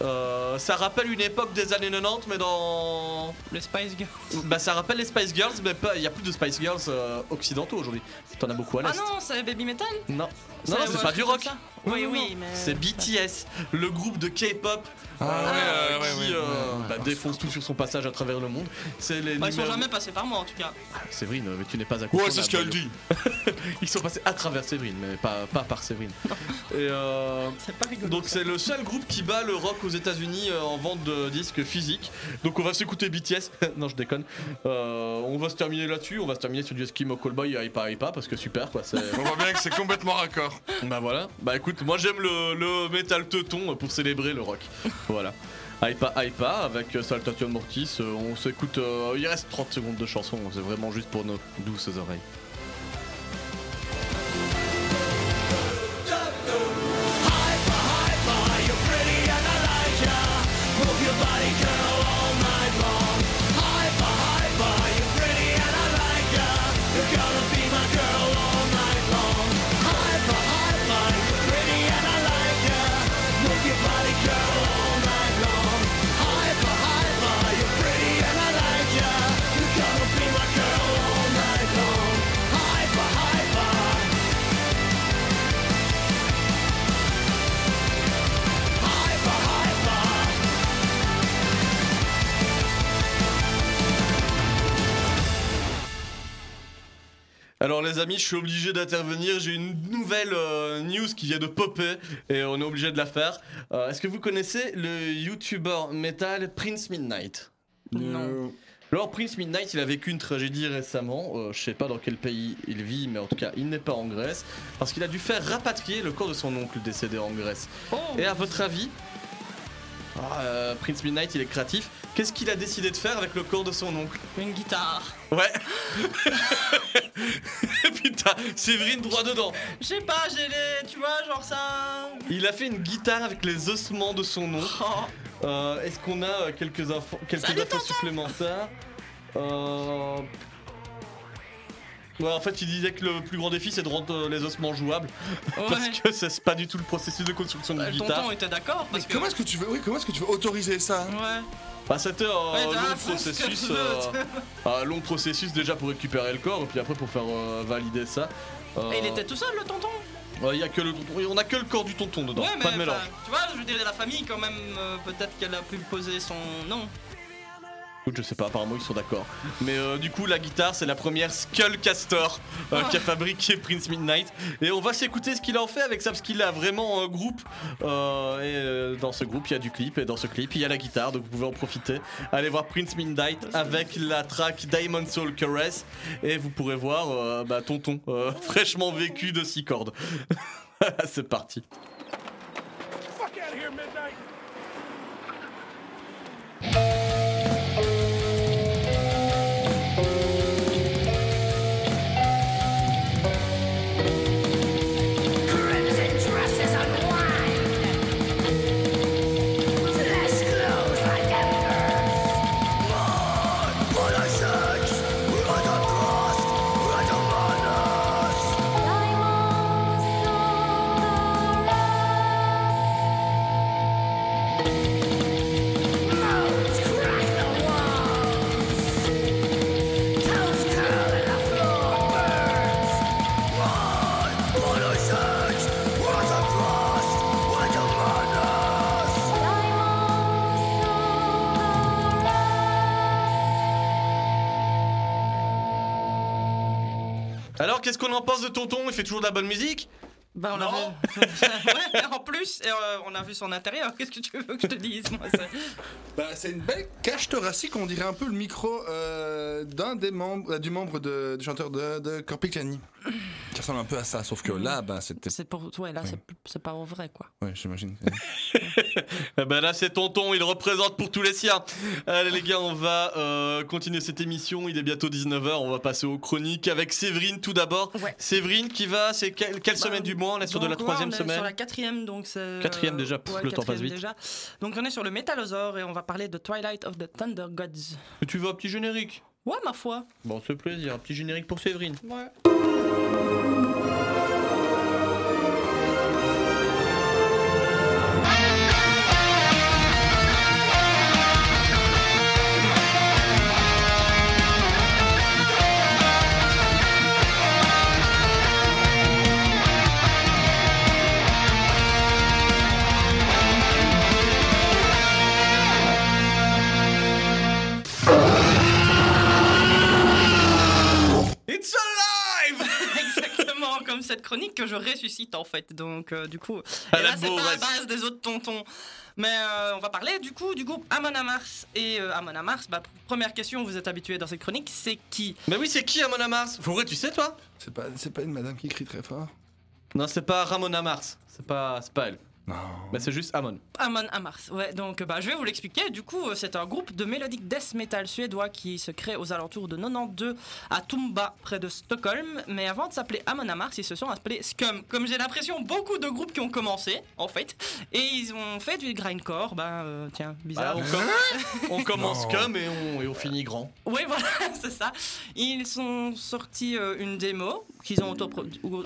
Euh, ça rappelle une époque des années 90, mais dans. Le Spice Girl. Bah, ça rappelle les Spice Girls, mais il y a plus de Spice Girls euh, occidentaux aujourd'hui. T'en as beaucoup à l'est. Ah non, c'est Baby Metal non, non, ouais, c'est pas du rock. Oui, non, oui, non. mais. C'est BTS, le groupe de K-pop Ah, euh, qui euh, bah, défonce tout sur son passage à travers le monde. C'est les Bah, ils sont numéros- jamais passés par moi en tout cas. Séverine, mais tu n'es pas à Ouais, c'est ce qu'elle dit. Ils sont passés à travers Séverine, mais pas, pas par Séverine. Et euh, C'est pas rigolo. donc c'est le seul groupe qui bat le rock aux États-Unis euh, en vente de disques physiques. Donc on va s'écouter BTS. non, je déconne. Euh, on va se terminer là-dessus. On va se terminer sur du Eskimo Callboy et Hypa Hypa parce que super quoi. C'est... On voit bien que c'est complètement raccord. bah voilà. Bah écoute, moi j'aime le, le métal teuton pour célébrer le rock. voilà. Hypa Hypa avec euh, Saltation Mortis. Euh, on s'écoute. euh, il reste 30 secondes de chanson. C'est vraiment juste pour nos douces oreilles. Alors les amis, je suis obligé d'intervenir. J'ai une nouvelle euh, news qui vient de popper et on est obligé de la faire. Euh, Est-ce que vous connaissez le YouTuber metal Prince Midnight? Non. Alors Prince Midnight, il a vécu une tragédie récemment. Euh, je sais pas dans quel pays il vit, mais en tout cas, il n'est pas en Grèce parce qu'il a dû faire rapatrier le corps de son oncle décédé en Grèce. Oh, Et à votre avis, ah, euh, Prince Midnight, il est créatif. Qu'est-ce qu'il a décidé de faire avec le corps de son oncle? Une guitare. Ouais. Putain, Séverine droit dedans. Je sais pas, j'ai les. Tu vois, genre ça. Il a fait une guitare avec les ossements de son oncle. Oh. Euh, Est-ce qu'on a euh, quelques infos, quelques Salut, infos supplémentaires? Euh, Ouais, en fait, il disait que le plus grand défi c'est de rendre euh, les ossements jouables parce que c'est pas du tout le processus de construction Bah, d'une le guitare. tonton était d'accord parce que. Comment est-ce que tu veux, oui, comment est-ce que tu veux autoriser ça Ouais. Bah, c'était un Ouais, t'as long un ce que processus, euh, un long processus déjà pour récupérer le corps et puis après pour faire euh, valider ça. Euh, Et il était tout seul le tonton? Ouais, il y a que le tonton, on a que le corps du tonton dedans, Ouais, mais pas de mélange. tu vois, je veux dire, la famille quand même, euh, peut-être qu'elle a pu poser son nom. Je sais pas, apparemment ils sont d'accord. Mais euh, du coup, la guitare, c'est la première Skullcaster euh, qu'a fabriqué Prince Midnight. Et on va s'écouter ce qu'il en fait avec ça, parce qu'il a vraiment un groupe. Euh, et euh, dans ce groupe, il y a du clip, et dans ce clip, il y a la guitare, donc vous pouvez en profiter. Allez voir Prince Midnight avec la track Diamond Soul Caress. Et vous pourrez voir euh, bah, Tonton, euh, fraîchement vécu de 6 cordes. c'est parti. Fuck out of here, Midnight! En pense de Tonton Il fait toujours de la bonne musique Bah, on vu. ouais, en plus, et, euh, on a vu son intérieur. Qu'est-ce que tu veux que je te dise moi, c'est- Bah, c'est une belle cage thoracique, on dirait un peu le micro euh, d'un des membres, euh, du membre de, du chanteur de, de Corpicani. Qui ressemble un peu à ça, sauf que là, bah, c'était. C'est pour. Ouais, là, c'est- c'est pas vrai, quoi. Ouais, j'imagine. Eh ben là c'est Tonton, il représente pour tous les siens. Allez les gars, on va euh, continuer cette émission, il est bientôt 19h, on va passer aux chroniques avec Séverine tout d'abord. Ouais. Séverine qui va, c'est quelle, quelle semaine du mois? On est sur de la troisième on est semaine Sur la quatrième, donc c'est. Quatrième euh, déjà, pff, le temps passe quatrième vite. déjà. Donc on est sur le Métalosaure et on va parler de Twilight of the Thunder Gods. Tu veux un petit générique? Ouais, ma foi. Bon, c'est plaisir, un petit générique pour Séverine. Ouais. It's alive Exactement comme cette chronique que je ressuscite en fait. Donc euh, du coup, À et la là c'est pas Bourresse. base des autres tontons. Mais euh, on va parler du coup du groupe Amon Amarth. Et euh, Amon Amarth, bah, première question, vous êtes habitué dans cette chronique, c'est qui? Mais oui, c'est qui Ramona Mars Faudrait, tu sais toi? C'est pas, c'est pas une madame qui crie très fort Non, c'est pas Ramona Mars, c'est pas, c'est pas elle. Non. Bah c'est juste Amon. Amon Amarth. Ouais, donc bah, je vais vous l'expliquer. Du coup, euh, c'est un groupe de mélodique death metal suédois qui se crée aux alentours de 92 à Tumba, près de Stockholm. Mais avant de s'appeler Amon Amarth, ils se sont appelés Scum. Comme j'ai l'impression, beaucoup de groupes qui ont commencé, en fait. Et ils ont fait du grindcore. Bah, euh, tiens, bizarre. Bah, on, com- on commence Non. comme et on, et on finit grand. Oui, voilà, c'est ça. Ils ont sorti euh, une démo qu'ils ont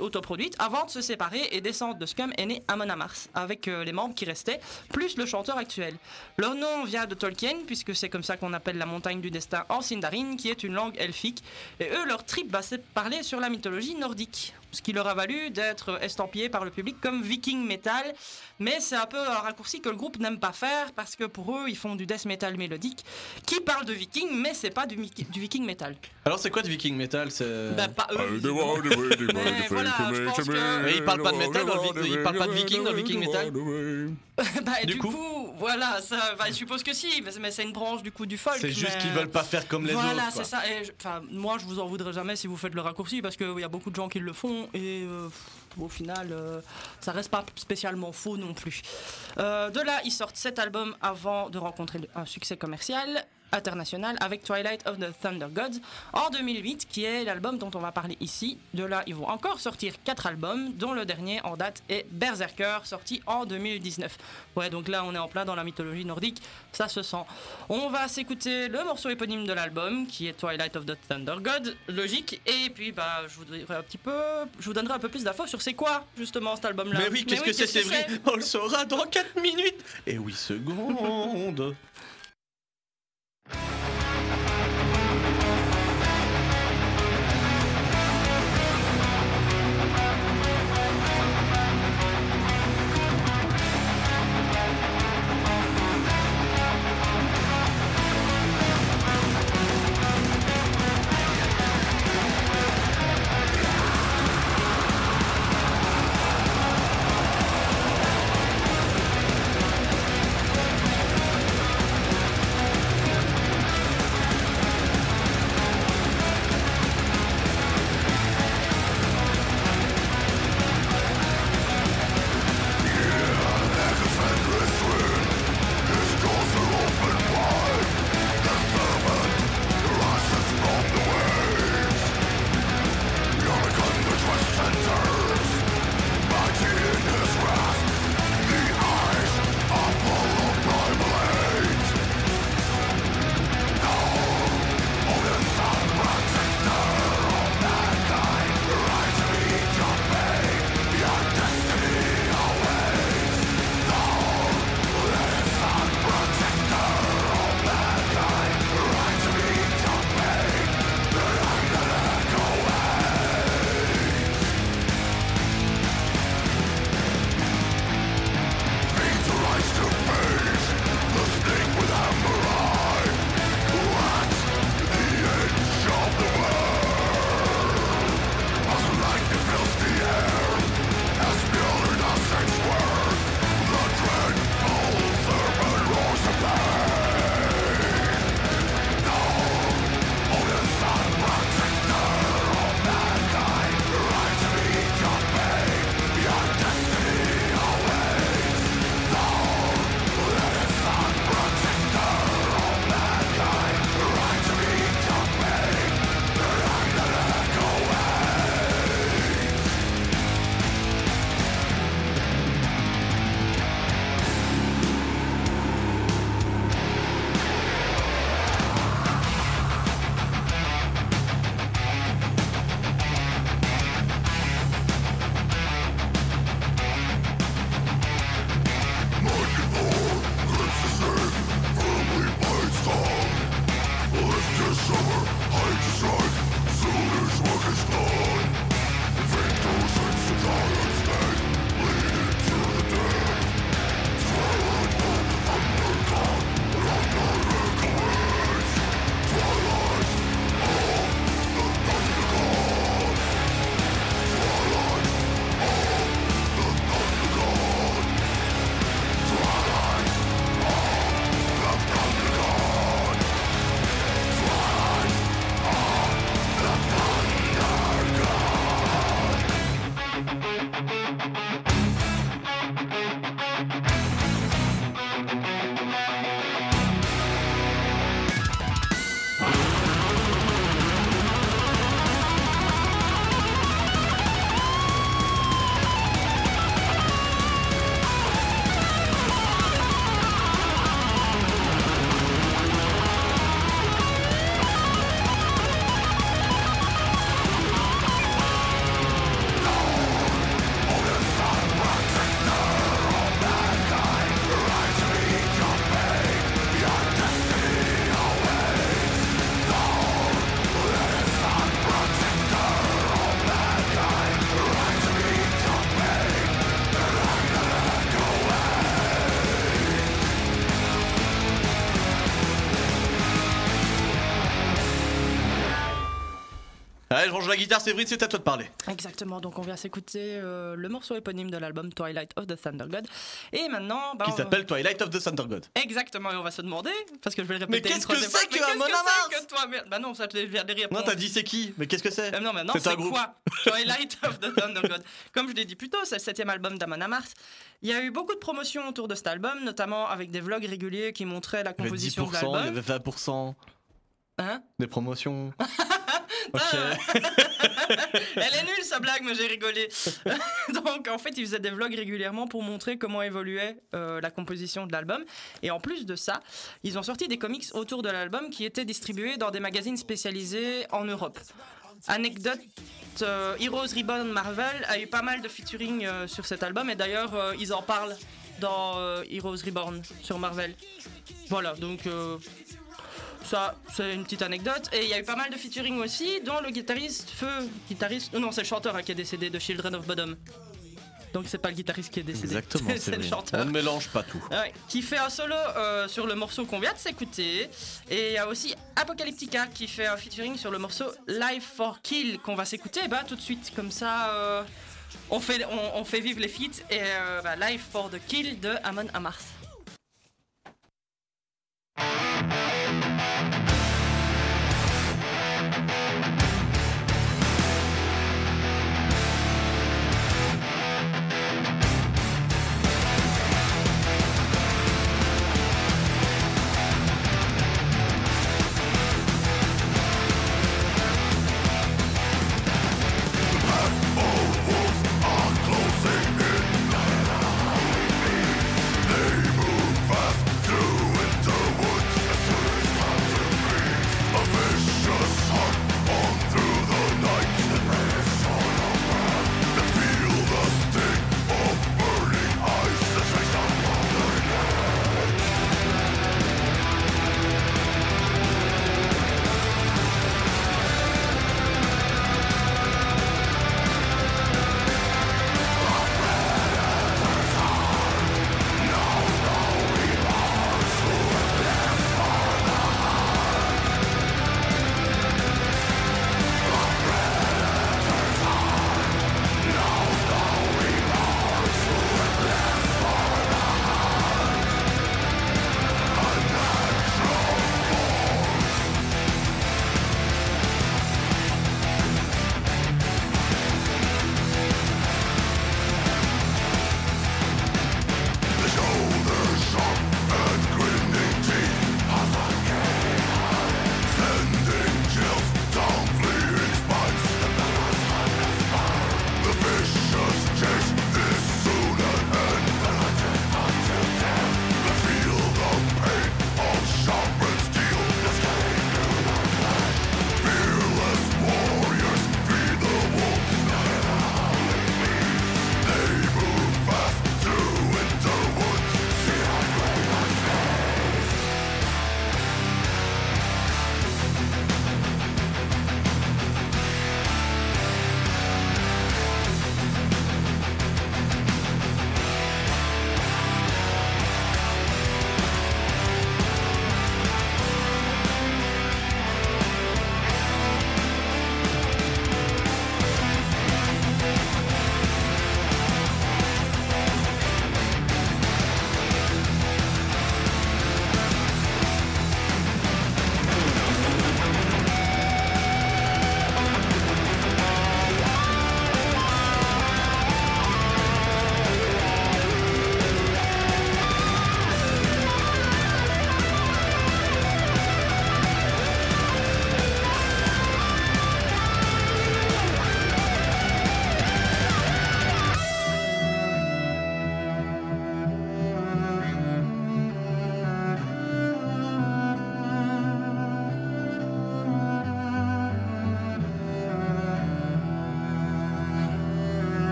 autoproduite avant de se séparer et descendre de Scum est né Amon Amarth avec euh, les membres qui restaient, plus le chanteur actuel. Leur nom vient de Tolkien, puisque c'est comme ça qu'on appelle la montagne du destin en Sindarin, qui est une langue elfique. Et eux, leur trip, bah, c'est parler sur la mythologie nordique. Ce qui leur a valu d'être estampillés par le public comme viking metal. Mais c'est un peu un raccourci que le groupe n'aime pas faire, parce que pour eux, ils font du death metal mélodique qui parle de viking, mais c'est pas du, viking metal. Alors c'est quoi du viking metal c'est... Bah, pas eux. Mais voilà, je pense que- Mais il parle pas de métal dans le vi- il parle pas de viking dans le viking metal Bah, Du du, coup coup, voilà, ça, bah, je suppose que si, mais c'est- une branche du coup du folk. C'est juste mais- qu'ils veulent pas faire comme les voilà, autres. quoi. c'est ça. Et je- Enfin, moi, je vous en voudrais jamais si vous faites le raccourci parce qu'il y a beaucoup de gens qui le font et euh, au final, euh, ça reste pas spécialement faux non plus. Euh, de là, ils sortent cet album avant de rencontrer un succès commercial international avec Twilight of the Thunder Gods en 2008 qui est l'album dont on va parler ici. De là, ils vont encore sortir quatre albums dont le dernier en date est Berserker sorti en 2019. Ouais, donc là on est en plein dans la mythologie nordique, ça se sent. On va s'écouter le morceau éponyme de l'album qui est Twilight of the Thunder God, logique et puis bah je vous donnerai un petit peu je vous donnerai un peu plus d'infos sur c'est quoi justement cet album là. Mais oui, qu'est-ce que c'est, c'est? Vrai On le saura dans 4 minutes et 8 secondes. Allez, je range la guitare, Séverine, c'est à toi de parler. Exactement, donc on vient s'écouter euh, le morceau éponyme de l'album Twilight of the Thunder God. Et maintenant, bah, Qui on- s'appelle Twilight of the Thunder God. Exactement, et on va se demander, parce que je vais le Mais répéter. qu'est-ce une que troisième c'est fois. que Mais qu'est-ce que c'est que toi merde? Bah non, ça je de répondre. Non, t'as dit c'est qui? Mais qu'est-ce que c'est? Euh, non, mais non, C'est c'est un groupe. quoi? Twilight of the Thunder God. Comme je l'ai dit plus tôt, c'est le septième album d'Amon Amarth. Il y a eu beaucoup de promotions autour de cet album, notamment avec des vlogs réguliers qui montraient la Il y avait composition de 10%, il y l'album. avait 20%. Hein? Des promotions. ok. Elle est nulle sa blague, mais j'ai rigolé. Donc en fait, ils faisaient des vlogs régulièrement pour montrer comment évoluait euh, la composition de l'album. Et en plus de ça, ils ont sorti des comics autour de l'album qui étaient distribués dans des magazines spécialisés en Europe. Anecdote, euh, Heroes Reborn Marvel a eu pas mal de featuring euh, sur cet album et d'ailleurs euh, ils en parlent dans Heroes Reborn sur Marvel. Voilà, donc ça, c'est une petite anecdote. Et il y a eu pas mal de featuring aussi, dont le guitariste Feu. Guitariste. Non, c'est le chanteur hein, qui est décédé de Children of Bodom. Donc c'est pas le guitariste qui est décédé. Exactement, c'est le chanteur. On ne mélange pas tout. Ouais, qui fait un solo euh, sur le morceau qu'on vient de s'écouter. Et il y a aussi Apocalyptica qui fait un featuring sur le morceau Live for Kill qu'on va s'écouter bah, tout de suite. Comme ça, euh, on, fait, on, on fait vivre les feats. Et euh, bah, Live for the Kill de Amon Amarth.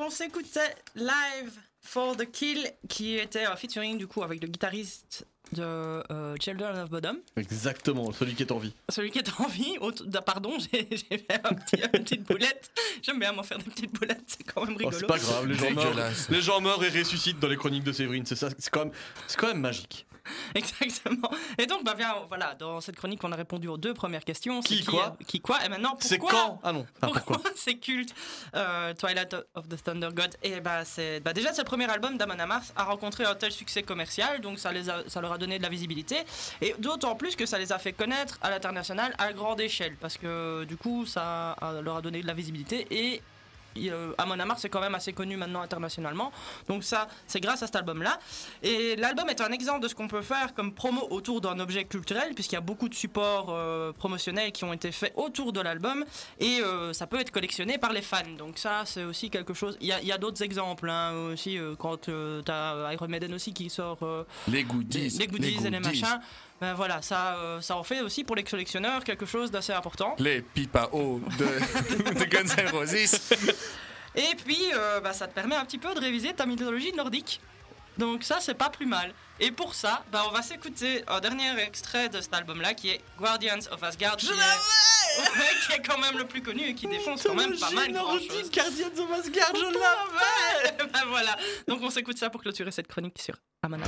On s'écoutait Live for the Kill, qui était un featuring du coup avec le guitariste de euh, Children of Bodom, Exactement, celui qui est en vie. celui qui est en vie. Pardon, j'ai fait un petit- une petite boulette. J'aime bien m'en faire des petites boulettes, c'est quand même Oh, rigolo. c'est pas grave, les gens, meurent, les gens meurent et ressuscitent dans les chroniques de Séverine. C'est ça, c'est quand même, c'est quand même magique. Exactement. Et donc, bah, bien, voilà, dans cette chronique, on a répondu aux deux premières questions. Qui, quoi euh, Qui, quoi Et maintenant, pourquoi C'est quand Ah non. Ah, Pourquoi, pourquoi c'est culte euh, Twilight of the Thunder God Et bah, c'est, bah, déjà, c'est le premier album d'Amon Amarth a rencontré un tel succès commercial, donc ça, les a- ça leur a donné de la visibilité. Et d'autant plus que ça les a fait connaître à l'international à grande échelle, parce que du coup, ça leur a donné de la visibilité. Et Amon Amarth, c'est quand même assez connu maintenant internationalement. Donc ça, c'est grâce à cet album-là. Et l'album est un exemple de ce qu'on peut faire comme promo autour d'un objet culturel, puisqu'il y a beaucoup de supports euh, promotionnels qui ont été faits autour de l'album, et euh, ça peut être collectionné par les fans. Donc ça, c'est aussi quelque chose. Il y a, d'autres exemples, hein, aussi, euh, quand tu as Iron Maiden aussi qui sort euh, Les les, goodies. les goodies et les machins. Ben voilà, ça, euh, ça en fait aussi pour les collectionneurs quelque chose d'assez important. Les pipa hauts de, de Guns N' Roses. Et puis, euh, bah, ça te permet un petit peu de réviser ta mythologie nordique. Donc ça, c'est pas plus mal. Et pour ça, bah, on va s'écouter un dernier extrait de cet album-là qui est Guardians of Asgard. est... Ouais, qui est quand même le plus connu et qui défonce quand même pas mal grand chose. Guardians of Asgard, je Ouais, bah voilà. Donc on s'écoute ça pour clôturer cette chronique sur Amon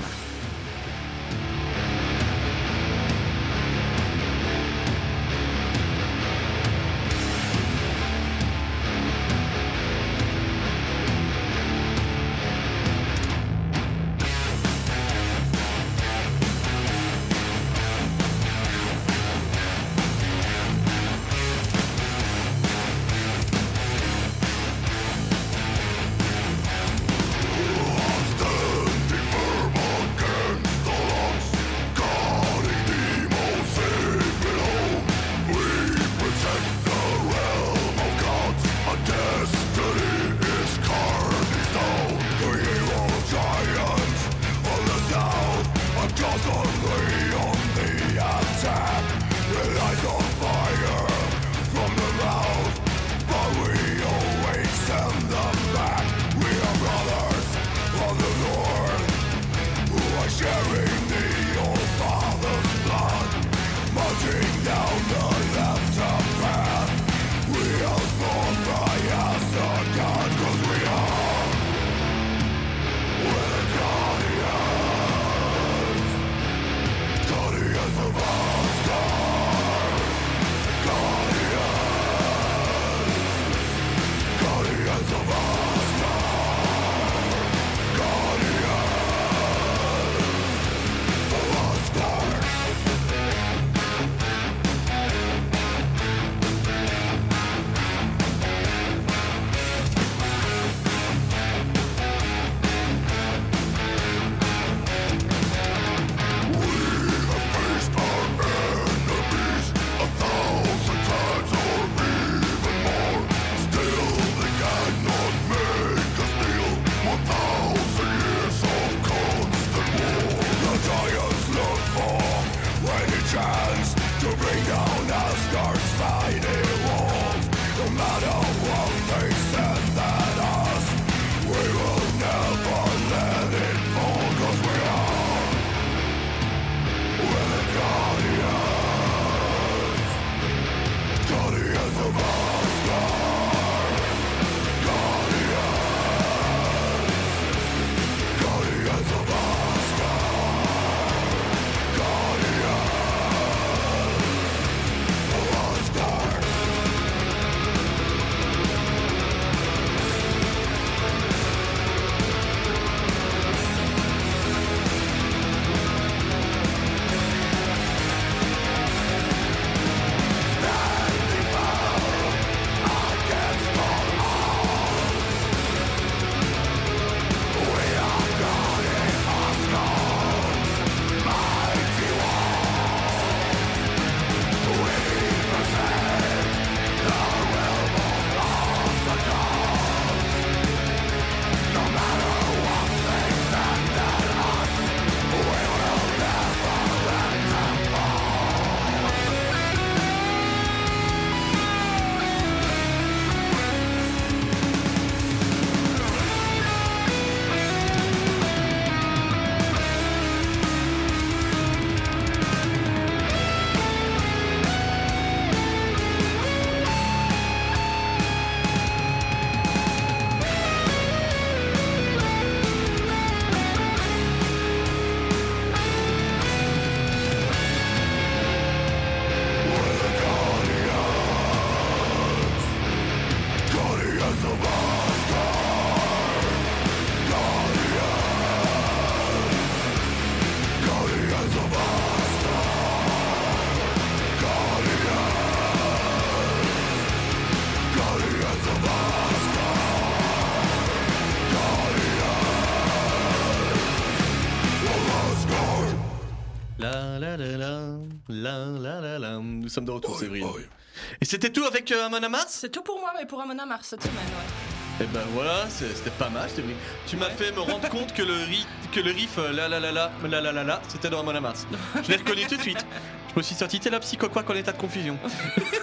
c'était tout avec euh, Amon Amarth? C'est tout pour moi, mais pour Amon Mars cette semaine, ouais. Et ben voilà, c'était pas mal, Séverine. Tu m'as fait me rendre compte que le, ri- que le riff euh, la la la la la la la la c'était dans Amon Amarth. Je l'ai reconnu tout de suite. Je me suis sorti, t'es la psycho quoi en état de confusion.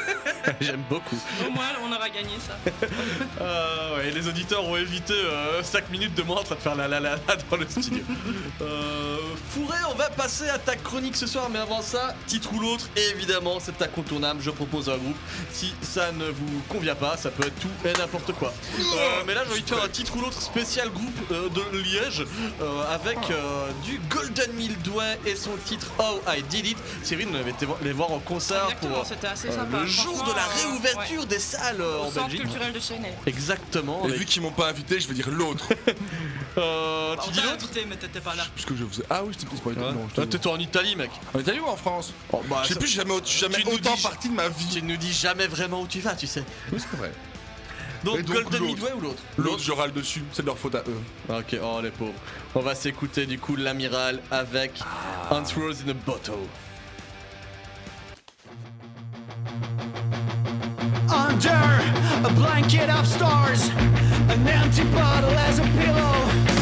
J'aime beaucoup. Au moins, on aura gagné ça. Ah ouais, les auditeurs ont évité 5 minutes de moi en train de faire la la la la dans le studio. Euh, Fourré, on va passer à ta chronique ce soir, mais avant ça, titre ou l'autre, évidemment, c'est incontournable. Je propose un groupe. Si ça ne vous convient pas, ça peut être tout et n'importe quoi. Euh, mais là, j'ai envie de faire un titre ou l'autre spécial groupe euh, de Liège euh, avec euh, du Golden Mildway et son titre Oh I Did It. Cyril, on avait été les voir en concert Exactement, pour c'était assez euh, sympa. le jour de la réouverture des salles euh, en Au centre Belgique. culturel de Chênay. Exactement. Et avec- vu qu'ils m'ont pas invité, je vais dire l'autre. Euh, Bah, tu on dis l'autre invité, mais t'étais pas là. Puisque je faisais. Ah oui, j'étais plus pas Ouais. Non, Toi, j'étais- T'es en Italie, mec. En Italie ou en France Oh, bah, Je sais ça- plus, j'ai jamais, jamais autant dis- parti de ma vie. Tu ne dis jamais vraiment où tu vas, tu sais. Oui, c'est vrai. Donc, donc, Golden l'autre. Midway ou l'autre L'autre, je râle dessus, c'est de leur faute à eux. Ok, oh les pauvres. On va s'écouter du coup l'amiral avec Ah. Answers in a Bottle. Under a blanket of stars, an empty bottle as a pillow.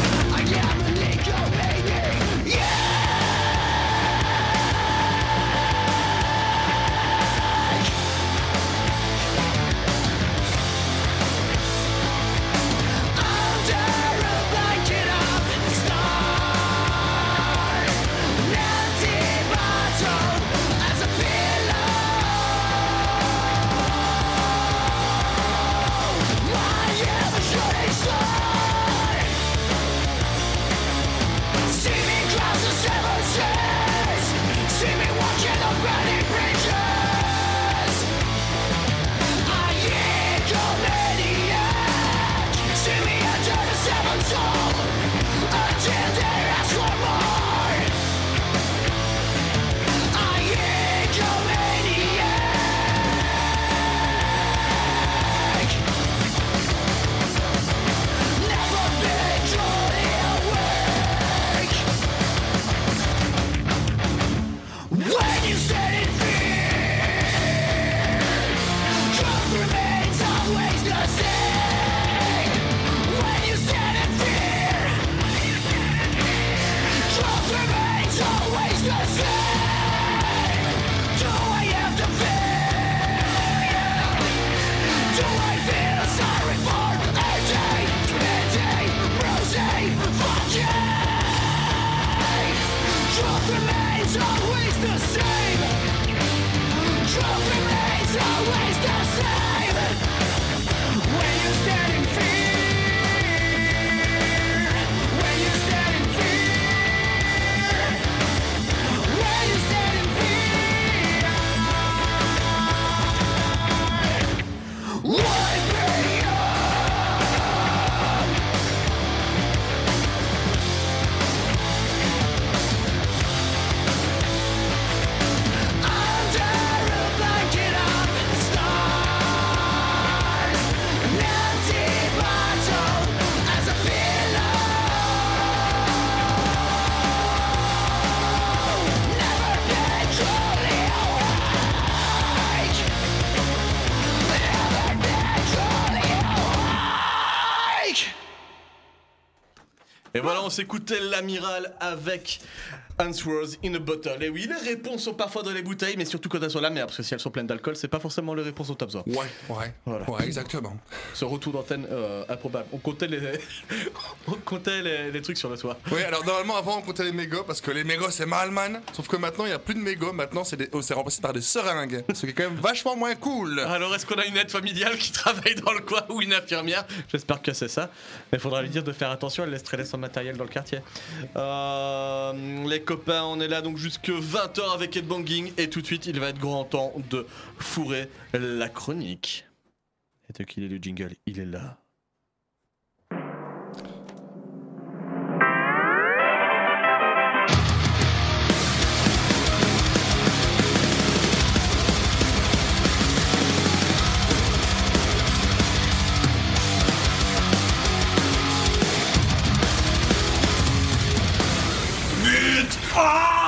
On s'écoutait l'amiral avec Answers in a Bottle. Et oui, les réponses sont parfois dans les bouteilles, mais surtout quand elles sont la mer, parce que si elles sont pleines d'alcool, c'est pas forcément les réponses dont t'as besoin. Ouais, ouais. Voilà. Ouais, exactement. Ce retour d'antenne euh, improbable. On comptait les, on comptait les, les trucs sur le toit. Oui, alors normalement avant on comptait les mégots parce que les mégots c'est Malman. Sauf que maintenant il n'y a plus de mégots, maintenant c'est des- oh, remplacé par des seringues. Ce qui est quand même vachement moins cool. Alors, est-ce qu'on a une aide familiale qui travaille dans le coin ou une infirmière? J'espère que c'est ça. Mais faudra lui dire de faire attention, elle laisse traîner son matériel dans le quartier. Euh, les copains, on est là donc jusque 20h avec Headbanging. Et tout de suite, il va être grand temps de fourrer la chronique. Et qu'il est le jingle Il est là. it! Ah!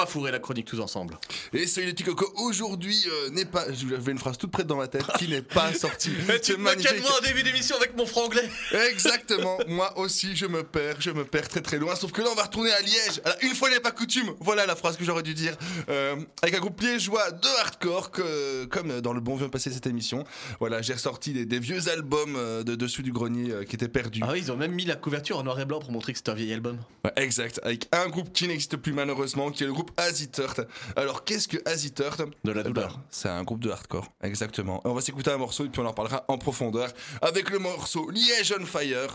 Va fourrer la chronique tous ensemble. Et les petits cocos, aujourd'hui euh, n'est pas. J'avais une phrase toute prête dans ma tête qui n'est pas sortie. tu C'est de moi en début d'émission avec mon franglais. Exactement, moi aussi je me perds, je me perds très très loin. Sauf que là on va retourner à Liège. Alors, une fois n'est pas coutume, voilà la phrase que j'aurais dû dire. Euh, avec un groupe liégeois de hardcore, que, comme dans le bon vieux passé de cette émission. Voilà, j'ai ressorti des, des vieux albums euh, de dessous du grenier euh, qui étaient perdus. Ah oui, ils ont même mis la couverture en noir et blanc pour montrer que c'était un vieil album. Ouais, exact, avec un groupe qui n'existe plus malheureusement, qui est le groupe Aziturt. Alors qu'est-ce que Aziturt De la Eh ben, douleur. C'est un groupe de hardcore, exactement. On va s'écouter un morceau et puis on en parlera en profondeur avec le morceau Liège on Fire.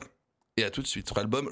Et à tout de suite sur l'album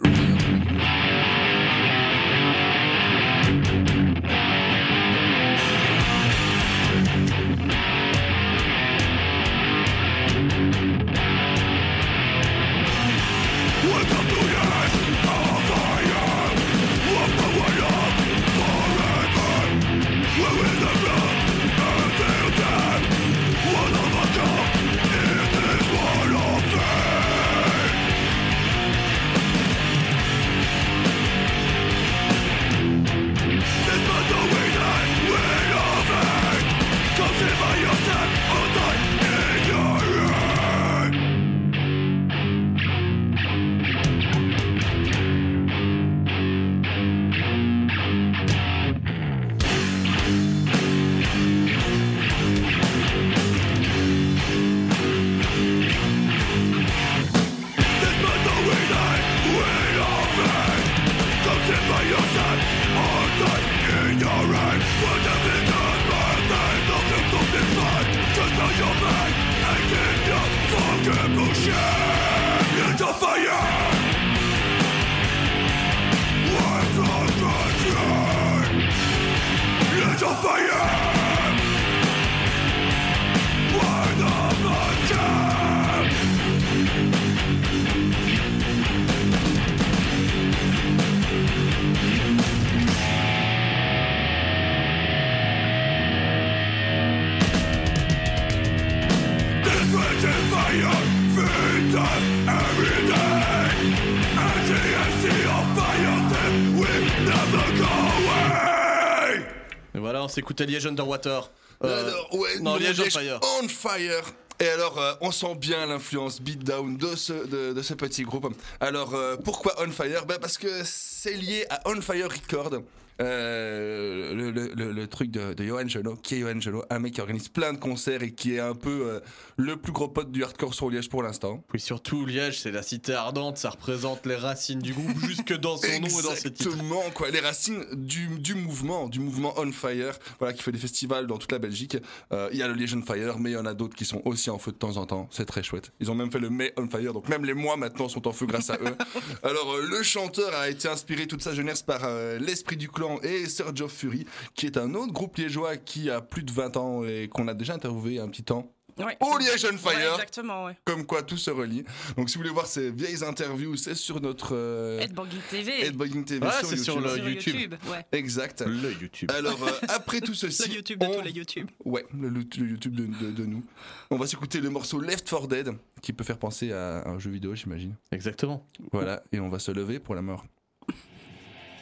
s'écoutait Liège Underwater. Euh, Alors, ouais, non, Liège on Fire. on fire. Et alors, euh, on sent bien l'influence beatdown de ce, de, de ce petit groupe. Alors, euh, pourquoi On Fire? Ben Parce que c'est lié à On Fire Record. Euh, le, le- le- le truc de, de Johan Gelot, qui est Johan Gelot, un mec qui organise plein de concerts et qui est un peu euh, le plus gros pote du hardcore sur Liège pour l'instant. Puis surtout, Liège, c'est la cité ardente, ça représente les racines du groupe jusque dans son nom et dans ses titres. Exactement, quoi. Les racines du, du mouvement, du mouvement On Fire, voilà, qui fait des festivals dans toute la Belgique. Euh, Il y a le Liège On Fire, mais il y en a d'autres qui sont aussi en feu de temps en temps. C'est très chouette. Ils ont même fait le May On Fire, donc même les mois maintenant sont en feu grâce à eux. Alors, le chanteur a été inspiré toute sa jeunesse par l'esprit du clan et Sir Geoff Fury, qui est un autre groupe liégeois qui a plus de 20 ans et qu'on a déjà interviewé un petit temps. Ouais. Au Liège On Ouais, Fire, exactement, ouais. comme quoi tout se relie. Donc, si vous voulez voir ces vieilles interviews, c'est sur notre euh, Headbanging TV. Headbanging TV Ouais, sur c'est sur YouTube. le- sur YouTube. YouTube. Ouais. Exact. Le YouTube. Alors, euh, après tout ceci. Le YouTube de on- tous les YouTube. Ouais, le, le- le YouTube de, de- de nous. On va s'écouter le morceau Left 4 Dead, qui peut faire penser à un jeu vidéo, j'imagine. Exactement. Voilà, et on va se lever pour la mort.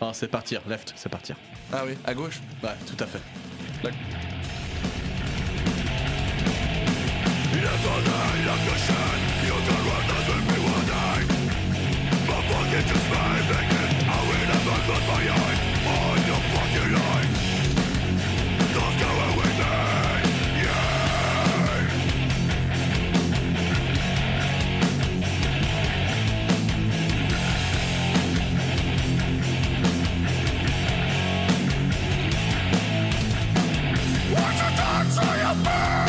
Ah, c'est partir, left, c'est partir. Ah oui, à gauche Ouais, tout à fait. Your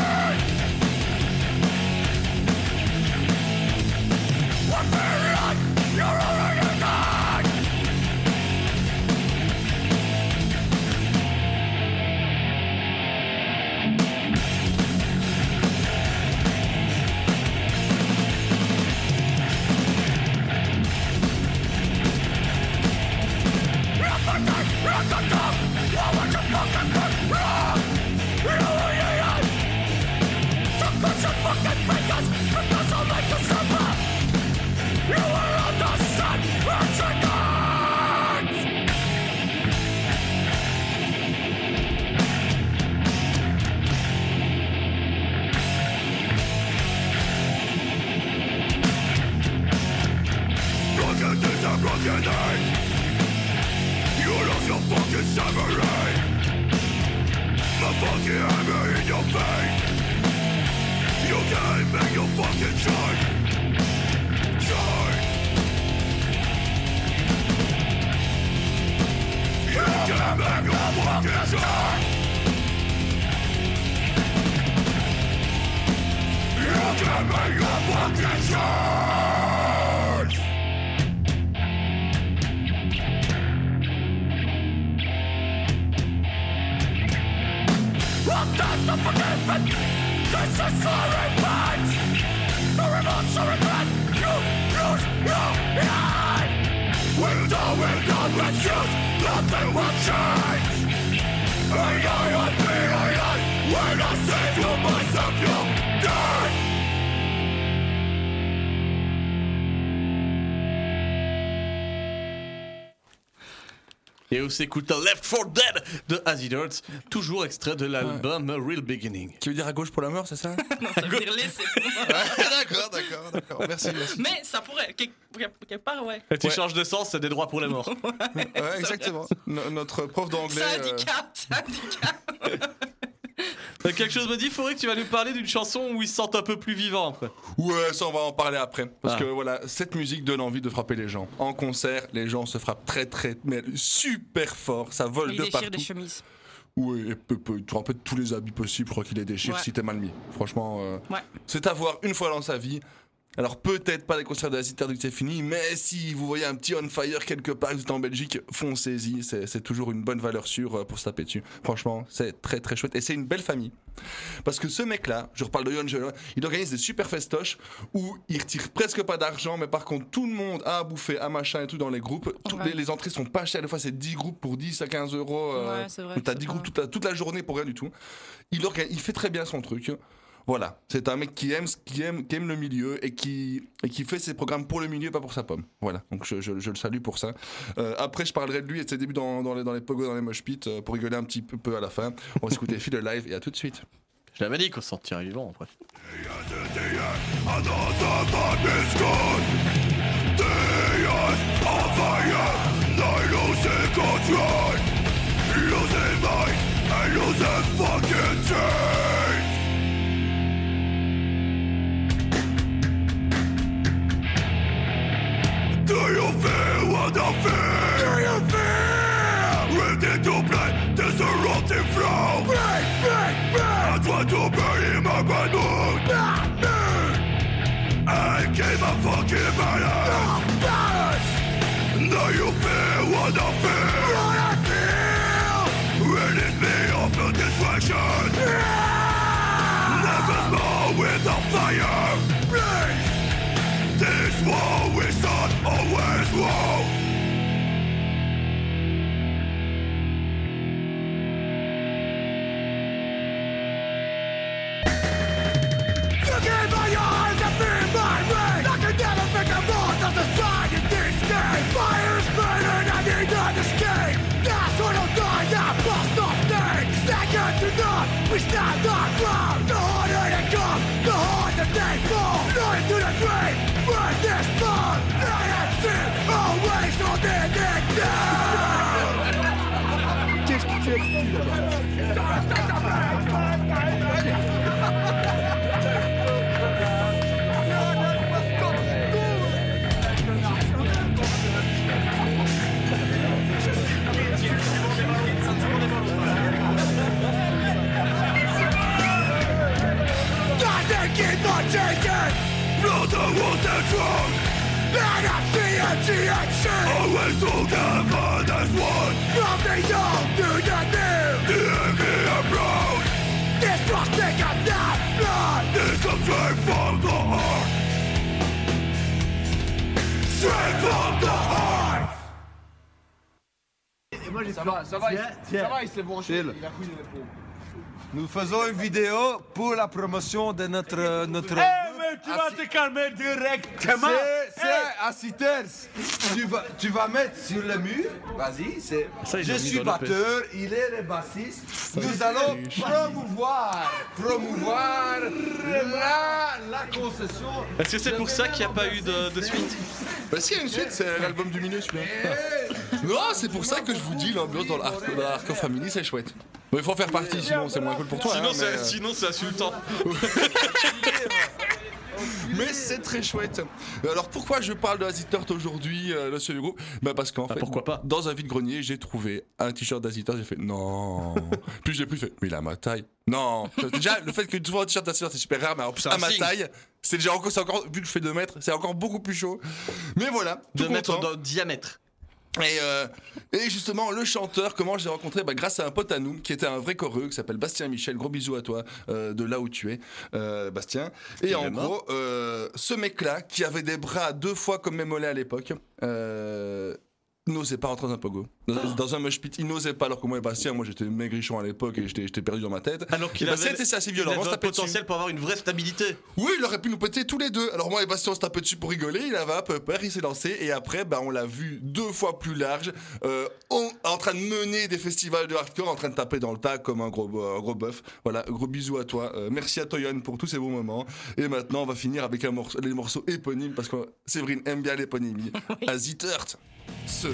S'écoute Left 4 Dead de As It Hurts, toujours extrait de l'album Real Beginning. Qui veut dire à gauche pour la mort, c'est ça? Ça veut dire laisser. D'accord, d'accord, d'accord. Merci, merci. Mais ça pourrait, quelque, quelque part, ouais. Et tu Ouais. changes de sens, c'est des droits pour les morts. Ouais, exactement. No- notre prof d'anglais. euh, Syndicat, syndicat. Euh, Quelque chose me dit, faudrait que tu vas nous parler d'une chanson où ils se sentent un peu plus vivants après. Ouais, ça on va en parler après. Parce Ah. que voilà, cette musique donne envie de frapper les gens. En concert, les gens se frappent très très, mais super fort. Ça vole Il de déchire partout. des chemises. Oui, et peu, peu, tu remplis tous les habits possibles, je crois qu'il les déchire Ouais. si t'es mal mis. Franchement, euh, Ouais. c'est à voir une fois dans sa vie. Alors peut-être pas les concerts de la Cité que c'est fini, mais si vous voyez un petit on fire quelque part, vous êtes en Belgique, foncez-y, c'est c'est toujours une bonne valeur sûre euh, pour se taper dessus. Franchement, c'est très très chouette et c'est une belle famille. Parce que ce mec-là, je reparle de Yon il organise des super festoches où il retire presque pas d'argent, mais par contre tout le monde a à bouffer, à machin et tout dans les groupes. Toutes Ouais. les, les entrées sont pas chères, des fois c'est 10 groupes pour 10 à 15 euros. euh, Ouais, c'est vrai donc T'as que 10 c'est groupes toute la, toute la journée pour rien du tout. Il fait très bien son truc. Voilà, c'est un mec qui aime, ce- qui aime, qui aime le milieu et qui, et qui fait ses programmes pour le milieu, pas pour sa pomme. Voilà, donc je, je- je le salue pour ça. Euh, après, je parlerai de lui et de ses débuts dans, dans les, dans les pogos, dans les mosh pits, euh, pour rigoler un petit peu, peu à la fin. On va écouter Phil live et à tout de suite. Je l'avais dit qu'on se sentirait vivant après. Do you feel what I feel? Do you feel? Ready to play this erupting flow? Break, break, break! I try to burn in my bad mood. Bad mood! I gave my fucking balance. balance! Now you feel what I feel? What I feel! Release me off the distraction. Never small without fire. We stand our ground. The harder they come, the harder they fall. Going to the grave, burn this bomb. Night and sin, always holding it down. Nothing on changing. Brother was wrong. And I see a GHC. Always together as one. From the young to the new. The proud. This was taken down blood. This comes straight from the heart. Straight from the heart. Nous faisons une vidéo pour la promotion de notre... notre... mais tu vas te calmer directement. C'est c'est assisters, tu vas, tu vas mettre sur le mur. Vas-y, c'est. Je suis batteur, il est le bassiste. Nous allons promouvoir, promouvoir la, la concession. Est-ce que c'est pour ça qu'il n'y a pas eu de, de suite Bah si, il y a une suite, c'est l'album du milieu celui-là. Non, c'est pour ça que je vous dis, l'ambiance dans l'Hardcore Family, c'est chouette. Mais il faut en faire partie, sinon c'est moins cool pour toi. Sinon, hein, c'est mais, euh, sinon, c'est insultant. mais c'est très chouette. Alors pourquoi je parle de Azitort aujourd'hui, euh, le seul groupe Bah parce qu'en Bah, fait, pourquoi pas? dans un vide-grenier, j'ai trouvé un t-shirt d'Azitort, j'ai fait non. Puis j'ai plus fait, mais il a ma taille. Non. Déjà, le fait que tu vois un t-shirt d'Azitort, c'est super rare, mais en plus, C'est un à ma signe. taille, c'est déjà encore, c'est encore, vu que je fais 2 mètres, c'est encore beaucoup plus chaud. Mais voilà, tout De mettre content. dans diamètre. Et, euh, et justement, le chanteur, comment je l'ai rencontré bah, Grâce à un pote à nous qui était un vrai coreux, qui s'appelle Bastien Michel. Gros bisous à toi, euh, de là où tu es, euh, Bastien. Et Il en gros, ce mec-là, qui avait des bras deux fois comme mes mollets à l'époque, n'osait pas rentrer dans un pogo. Dans, dans un mosh pit, il n'osait pas. Alors que moi et Bastien, moi j'étais maigrichon à l'époque et j'étais j'étais perdu dans ma tête. Alors qu'il Et avait, était assez il violent. avait on un tapait dessus. potentiel pour avoir une vraie stabilité. Oui, il aurait pu nous péter tous les deux. Alors moi et Bastien, on se tapait dessus pour rigoler. Il avait un peu peur, il s'est lancé. Et après, bah, on l'a vu deux fois plus large, euh, en, en train de mener des festivals de hardcore, en train de taper dans le tas comme un gros, un gros bœuf. Voilà, gros bisous à toi. Euh, merci à Toyon pour tous ces beaux moments. Et maintenant, on va finir avec un morceau, les morceaux éponymes, parce que Séverine aime bien l'éponymie. À Zittert, ce.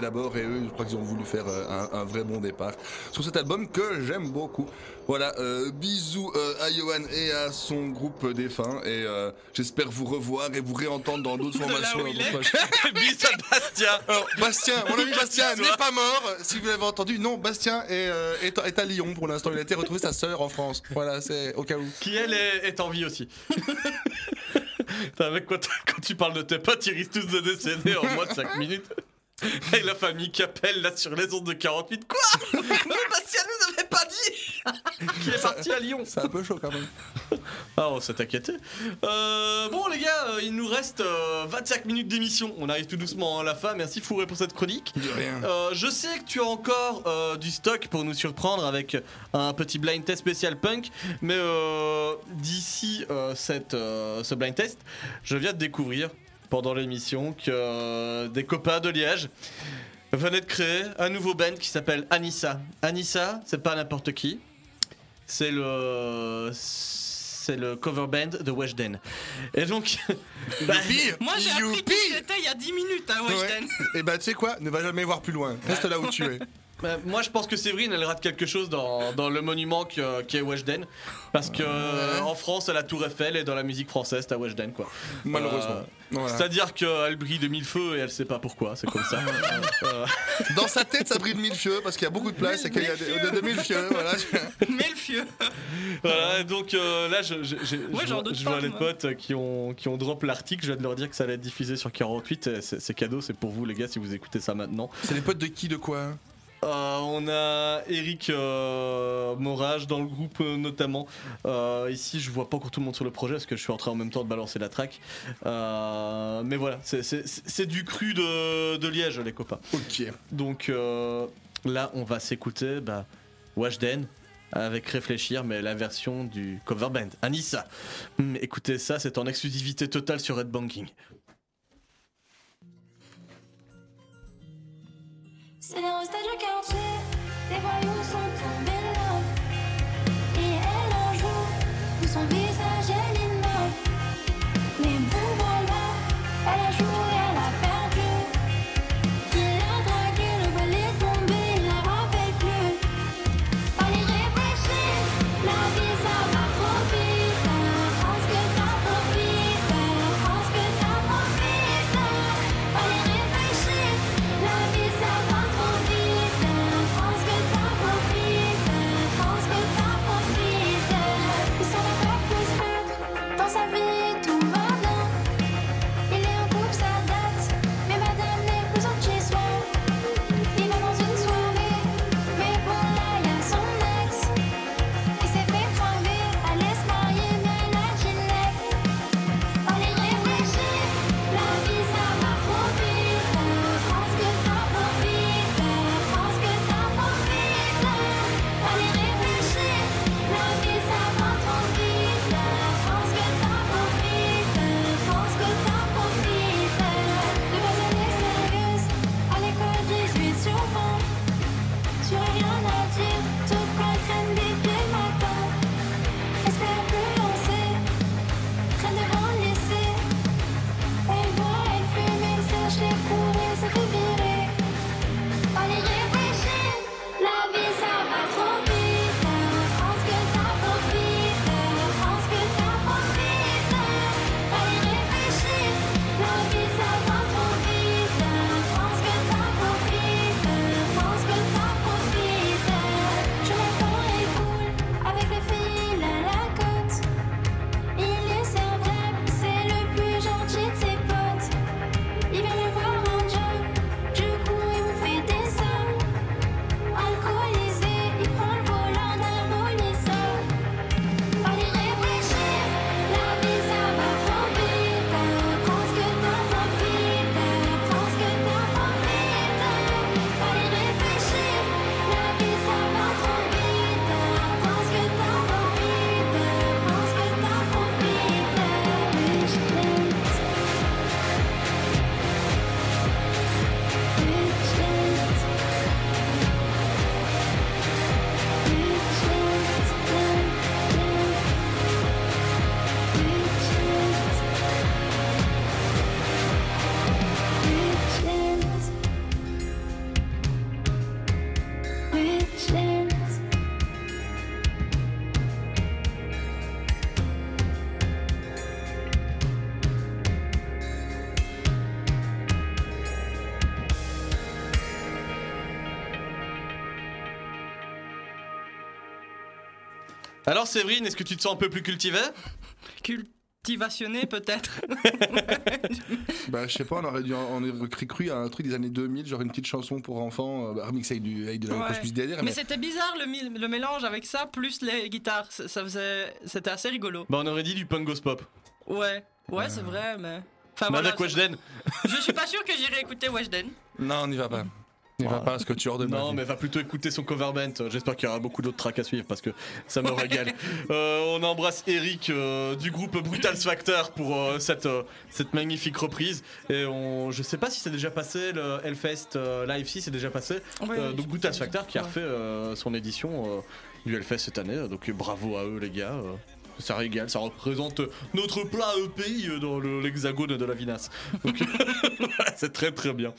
D'abord et eux, je crois qu'ils ont voulu faire euh, un, un vrai bon départ sur cet album que j'aime beaucoup. Voilà, euh, bisous euh, à Johan et à son groupe défunt et euh, j'espère vous revoir et vous réentendre dans d'autres formations. il à Bastien. Alors, Bastien, mon ami Bastien n'est pas mort. Si vous l'avez entendu, non, Bastien est, est, est à Lyon pour l'instant. Il a été retrouvé sa sœur en France. Voilà, c'est au cas où. Qui elle est, est en vie aussi. Avec quoi quand tu parles de tes potes, ils risquent tous de décéder en moins de 5 minutes. Et la famille qui appelle là sur les ondes de 48. Quoi? Mais Bastien nous avait pas dit Qui est parti à Lyon. C'est un peu chaud quand même. Ah, on s'est inquiété. Euh, bon, les gars, euh, il nous reste euh, 25 minutes d'émission. On arrive tout doucement à la fin. Merci Fourré pour cette chronique. De rien. Euh, je sais que tu as encore euh, du stock pour nous surprendre avec un petit blind test spécial punk, mais euh, d'ici euh, cette, euh, ce blind test, je viens de découvrir pendant l'émission que euh, des copains de Liège venaient de créer un nouveau band qui s'appelle Anissa. Anissa, c'est pas n'importe qui, c'est le c'est le cover band de Weshden. Et donc, bah, Youpi Moi j'ai appris qui c'était il y a 10 minutes hein, Weshden. Et bah tu sais quoi, ne va jamais voir plus loin. Reste là où tu es. Bah, moi, je pense que Séverine, elle rate quelque chose dans, dans le monument qui est Weshden. Parce que euh, en France, à la Tour Eiffel et dans la musique française, t'as Weshden, quoi. Malheureusement. Euh, Voilà. C'est-à-dire qu'elle brille de mille feux et elle sait pas pourquoi, c'est comme ça. Euh, Dans sa tête, ça brille de mille fieux parce qu'il y a beaucoup de place et qu'il y a de, de mille fieux. Voilà. Mais le fieux. voilà, donc euh, là, je, je, je- je j'en vois, je les potes qui ont, qui ont drop l'article. Je viens de leur dire que ça allait être diffusé sur 48. et C'est c'est cadeau, c'est pour vous, les gars, si vous écoutez ça maintenant. C'est les potes de qui, de quoi Euh, on a Eric euh, Morage dans le groupe euh, notamment. Ici, je vois pas encore tout le monde sur le projet parce que je suis en train en même temps de balancer la track. Mais voilà, c'est- du cru de, de Liège, les copains. Ok. Donc là, on va s'écouter bah, Washden avec Réfléchir, mais la version du cover band, Anissa. Hum, écoutez ça, c'est en exclusivité totale sur Red Banking. C'est au stade du quartier, les voyous sont tombés là. Et elle en joue, où son Alors Séverine, est-ce que tu te sens un peu plus cultivé Cultivationné peut-être. Bah, je sais pas, on aurait dû, on aurait cru, cru à un truc des années 2000, genre une petite chanson pour enfants, euh, bah, remixée avec, du, avec de la Ouais. derrière. Mais Mais, c'était bizarre le, mélange avec ça plus les guitares. Ça ça faisait, c'était assez rigolo. Bah on aurait dit du punk ghost pop. Ouais, ouais, c'est vrai, mais. Enfin, Mais voilà, avec Weshden. Je suis pas sûr que j'irai écouter Weshden. Non, on n'y va pas. On n'y va Ouais. pas, parce que tu hors de ma Non, mais va plutôt écouter son cover band. J'espère qu'il y aura beaucoup d'autres tracks à suivre parce que ça me régale. Euh, on embrasse Eric euh, du groupe Brutal Factor pour euh, cette, euh, cette magnifique reprise. Et on, je sais pas si c'est déjà passé, le Hellfest euh, Live, si c'est déjà passé. Ouais, Euh, donc Brutal. Factor qui a refait euh, son édition euh, du Hellfest cette année. Donc bravo à eux, les gars. Euh. Ça régale, ça représente notre plat EPI dans le- l'hexagone de la vinasse. Donc, c'est très très bien.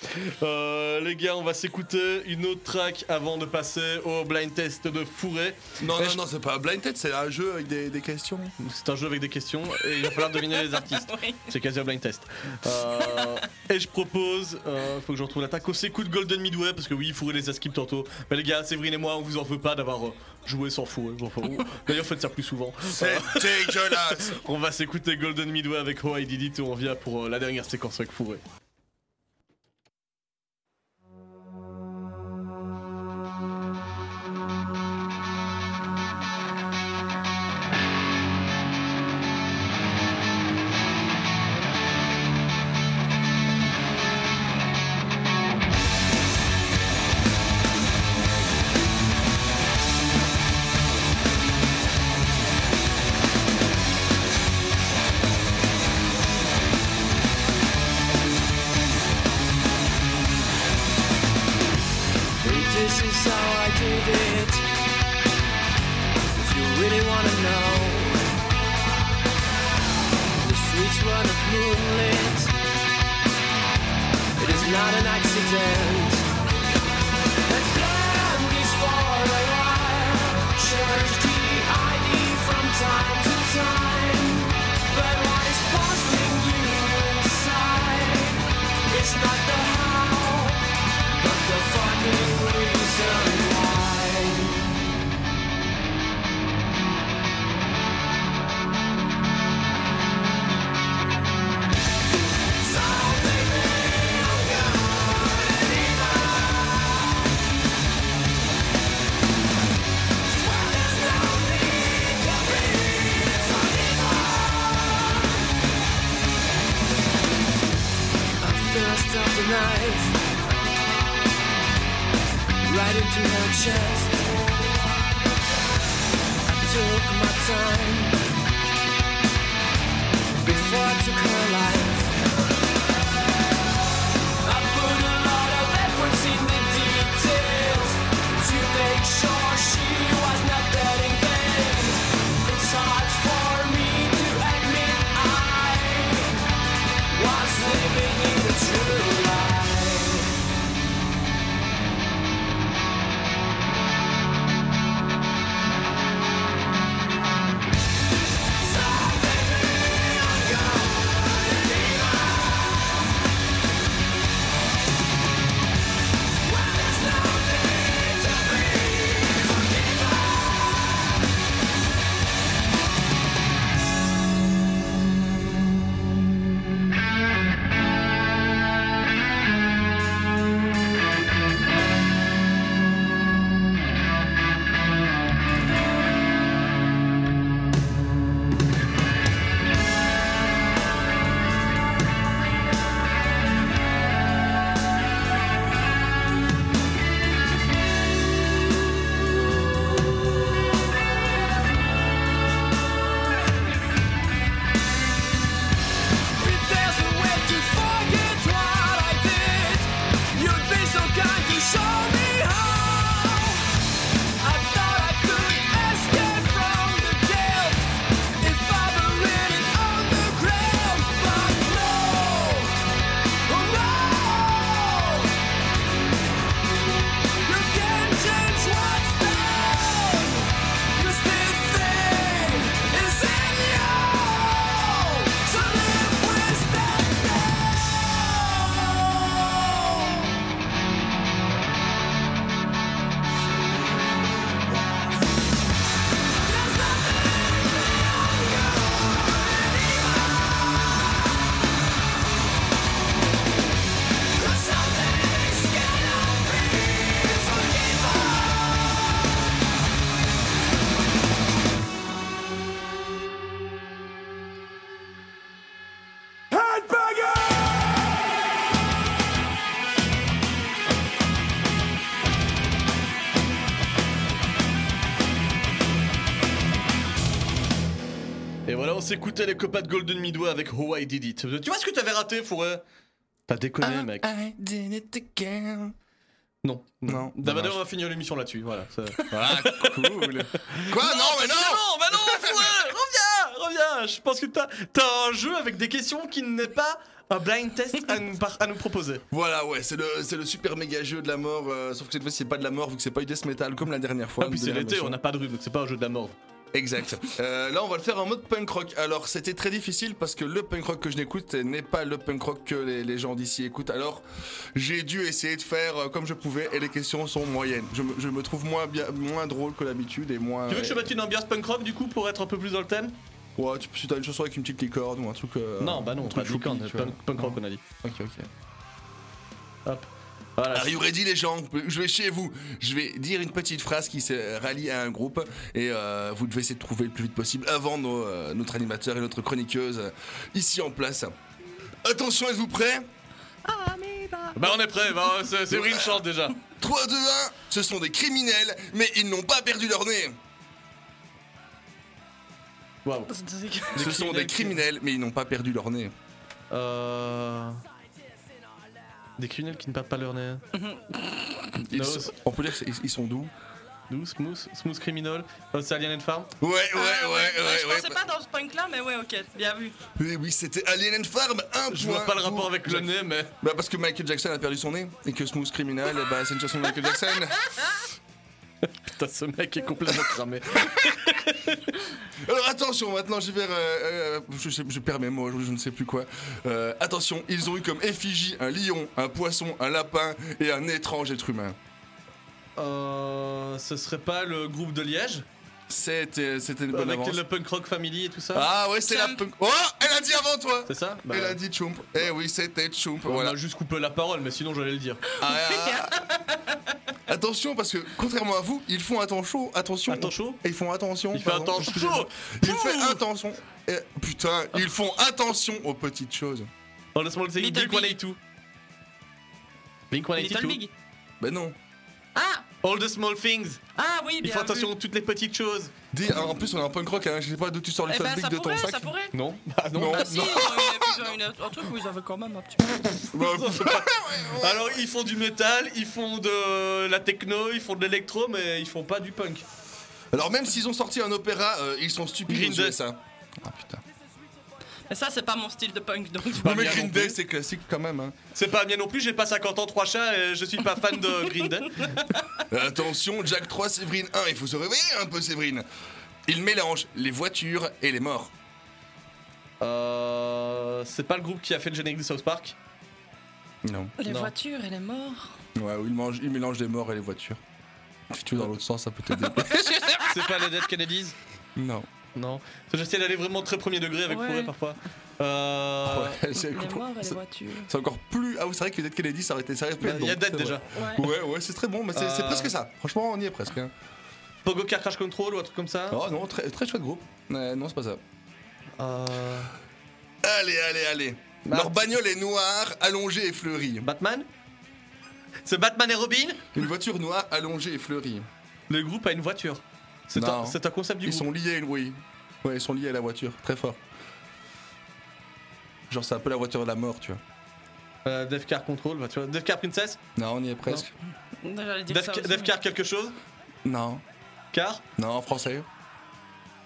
Euh, les gars, on va s'écouter une autre track avant de passer au blind test de Fourré. Non, non, je- non, c'est pas un blind test, c'est un jeu avec des, des questions. C'est un jeu avec des questions et il va falloir deviner les artistes. Oui. C'est quasi un blind test. Euh, et je propose, euh, faut que je retrouve l'attaque, qu'on s'écoute Golden Midway parce que oui, Fourré les a skip tantôt. Mais les gars, Séverine et moi, on vous en veut pas d'avoir euh, joué sans Fourré. D'ailleurs, faites ça plus souvent. C'est On va s'écouter Golden Midway avec How I Did et on revient pour euh, la dernière séquence avec Fourré. S'écoutait les copains de Golden Midway avec How I Did It. Tu vois ce que t'avais raté, Fourré T'as déconné, mec. I did it again. Non. Non, D'abord, dommage. on va finir l'émission là-dessus. Voilà. ça- Ah, cool. Quoi? Non, mais non Non, bah non, Fourré Reviens Reviens Je pense que t'as t'as un jeu avec des questions qui n'est pas un blind test à nous, par- à nous proposer. Voilà, ouais, c'est le, c'est le super méga jeu de la mort. euh, sauf que cette fois, c'est pas de la mort vu que c'est pas du death metal comme la dernière fois. Ah, puis c'est l'été, on n'a pas de rue, donc c'est pas un jeu de la mort. Exact. Euh, là, on va le faire en mode punk rock. Alors, c'était très difficile parce que le punk rock que je n'écoute n'est pas le punk rock que les, les gens d'ici écoutent. Alors, j'ai dû essayer de faire euh, comme je pouvais et les questions sont moyennes. Je me, je me trouve moins, bien, moins drôle que d'habitude et moins. Tu veux que je te mette une ambiance punk rock du coup pour être un peu plus dans le thème? Ouais, tu, si t'as une chanson avec une petite licorne ou un truc. euh, Non, bah non, un pas truc de licorne, punk, punk rock on a dit. Ok, ok. Hop. Voilà. Are you ready les gens Je vais chez vous. Je vais dire une petite phrase qui se rallie à un groupe et euh, vous devez essayer de trouver le plus vite possible avant nos, euh, notre animateur et notre chroniqueuse euh, ici en place. Attention, êtes-vous prêts? Bah on est prêt, bah, c'est c'est une chante déjà. 3, 2, 1, ce sont des criminels, mais ils n'ont pas perdu leur nez. Waouh. Ce sont des criminels, mais ils n'ont pas perdu leur nez. Euh... Des criminels qui ne perdent pas leur nez. Ils Nose. sont- on peut dire qu'ils ils sont doux. Doux, smooth, smooth criminal. Euh, c'est Alien and Farm. Ouais, ouais, ouais, Ah, ouais, ouais. Je pensais pas dans ce punk là, mais ouais, ok, bien vu. Oui, oui, c'était Alien and Farm, un Je point vois pas le rapport avec le Jack- nez, mais. Bah parce que Michael Jackson a perdu son nez et que Smooth Criminal, bah, c'est une chanson de Michael Jackson. Putain, ce mec est complètement cramé. Alors attention, maintenant je vais... euh, euh, je, sais- je perds mes mots, je, je ne sais plus quoi. Euh, attention, ils ont eu comme effigie un lion, un poisson, un lapin et un étrange être humain. Euh. Ce serait pas le groupe de Liège? C'était c'était une bonne Avec avance. le punk rock family et tout ça Ah ouais, c'est la punk... Oh Elle a dit avant toi C'est ça Bah, Elle a dit Chump. Eh oui, c'était Chump. On Voilà. a juste coupé la parole, mais sinon j'allais le dire. Ah, ah, ah. Attention, parce que contrairement à vous, ils font attention, attention. Attention Et ils font attention. Il fait pardon, attention. Ils font attention. Putain, ils font attention aux petites choses. Oh, laisse-moi le Little Blink 182. Blink Little 182. Big. Ben non. Ah All the small things. Ah oui, Il bien faut attention à toutes les petites choses. Dis, en plus, on est en punk rock, hein. je sais pas d'où tu sors le Eh ben, ça de ton sac. ça pourrait. Non? Bah non. Non. Ah si, ils ont une- ils ont une- un truc où ils avaient quand même un petit peu. Bah, Alors ils font du métal, ils font de la techno, ils font de l'électro, mais ils font pas du punk. Alors même s'ils ont sorti un opéra, euh, ils sont stupides Green aux Day. USA. Ah putain. Mais ça, c'est pas mon style de punk, donc. pas Non mais Green Day c'est classique quand même. Hein. C'est pas bien non plus, j'ai pas 50 ans, 3 chats et je suis pas fan de Green Day. Attention, Jack 3, Séverine 1, il faut se réveiller un peu Séverine. Il mélange les voitures et les morts. Euh, c'est pas le groupe qui a fait le générique de South Park? Non. Les Non. voitures et les morts. Ouais, il, mange, il mélange les morts et les voitures. Si tu veux dans l'autre sens, ça peut t'aider. C'est pas les Dead Kennedys? Non. Non. J'essaie d'aller vraiment très premier degré avec Ouais. Fourré parfois. Euh, Ouais, c'est encore plus. Ah oui, c'est vrai que Dead Kennedy, ça aurait été. Ça aurait pu bah, Il y a c'est déjà. Ouais. Ouais, ouais, c'est très bon, mais c'est Euh. presque ça. Franchement, on y est presque. hein. Pogo Car Crash Control ou un truc comme ça Oh non, très, très chouette groupe. Euh, non, c'est pas ça. Euh, Allez, allez, allez. Leur bagnole est noire, allongée et fleurie. Batman? C'est Batman et Robin? Une voiture noire, allongée et fleurie. Le groupe a une voiture. C'est Non. un, c'est un concept du Ils groupe. sont liés, oui. Ouais, ils sont liés à la voiture, très fort. Genre, c'est un peu la voiture de la mort, tu vois. Euh, Death Car Control, bah, tu vois. Death Car Princess Non, on y est presque. Death, Death mais- Car quelque chose Non. Car Non, en français.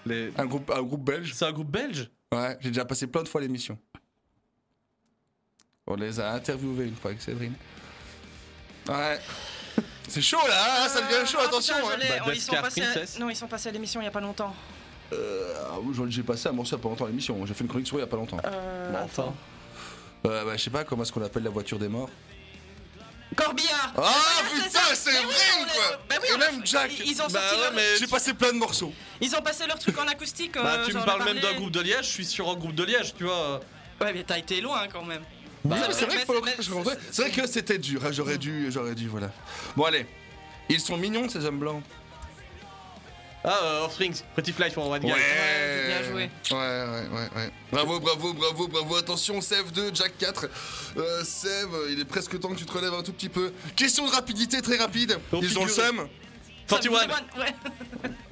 Les... Un groupe, un groupe belge. C'est un groupe belge Ouais, j'ai déjà passé plein de fois l'émission. On les a interviewés une fois avec Séverine. Ouais. C'est chaud là, hein, ça devient chaud, Ah, attention. putain, hein. Bah, oh, ils Death sont Car passés à- Princess. Non, ils sont passés à l'émission il y a pas longtemps. Euh, ah oui, j'en- j'ai passé à Morcia pas longtemps l'émission. J'ai fait une chronique sur eux il y a pas longtemps. Euh, enfin. attends. Euh, bah, je sais pas comment est-ce qu'on appelle la voiture des morts. Corbillard Ah c'est putain, ça. c'est Mais oui, vrai on ou l'a- quoi Bah oui, Et l'a- même Jack. Ils ont Bah sorti ouais, leur- mais- J'ai passé plein de morceaux. Ils ont passé leur truc en acoustique. Bah, euh, tu j'en me ai parles même parlé. d'un groupe de Liège, je suis sur un groupe de Liège, tu vois. Ouais, mais t'as été loin quand même. Bah, C'est vrai, vrai, que, c'était dur, hein, j'aurais dû, j'aurais dû, voilà. Bon allez, ils sont mignons ces hommes blancs. Ah, euh, Offsprings, Pretty Fly for One Guy. Ouais, bien joué. Ouais, ouais, ouais, ouais. Bravo, bravo, bravo, bravo. Attention, Sève 2, Jack 4. Euh, Sève, il est presque temps que tu te relèves un tout petit peu. Question de rapidité très rapide. Ils ont le seum 41. Ouais.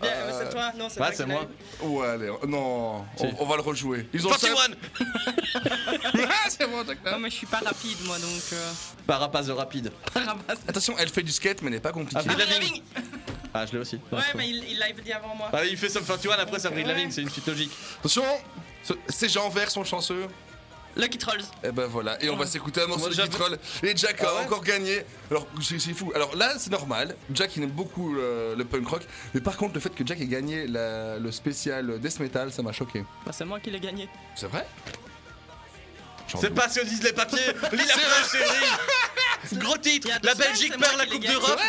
Bien, c'est toi. Non, c'est Ouais, c'est moi. Ouais, allez, non, Si. on, on va le rejouer. Ils ont ça. 41 Ah, c'est bon, d'accord. Non, mais je suis pas rapide, moi, donc. Euh... Parapace de rapide. ramasse. Attention, elle fait du skate, mais n'est pas compliquée. Avril Lavigne. Lavigne. Ah, je l'ai aussi. Ouais, mais il il l'a dit avant moi. Ah, il fait Sum 41, après c'est Avril Ouais. Lavigne, c'est une suite logique. Attention, ce- ces gens verts sont chanceux. Lucky Trolls. Et ben voilà, et on va s'écouter un morceau de j'avoue- Troll. Et Jack a Ah ouais encore gagné. Alors, c'est fou. Alors là, c'est normal. Jack, il aime beaucoup euh, le punk rock. Mais par contre, le fait que Jack ait gagné la- le spécial Death Metal, ça m'a choqué. Bah, c'est moi qui l'ai gagné. C'est vrai? C'est pas ce que disent les papiers Lis la presse, Cédric Gros titre La Belgique perd la Coupe d'Europe.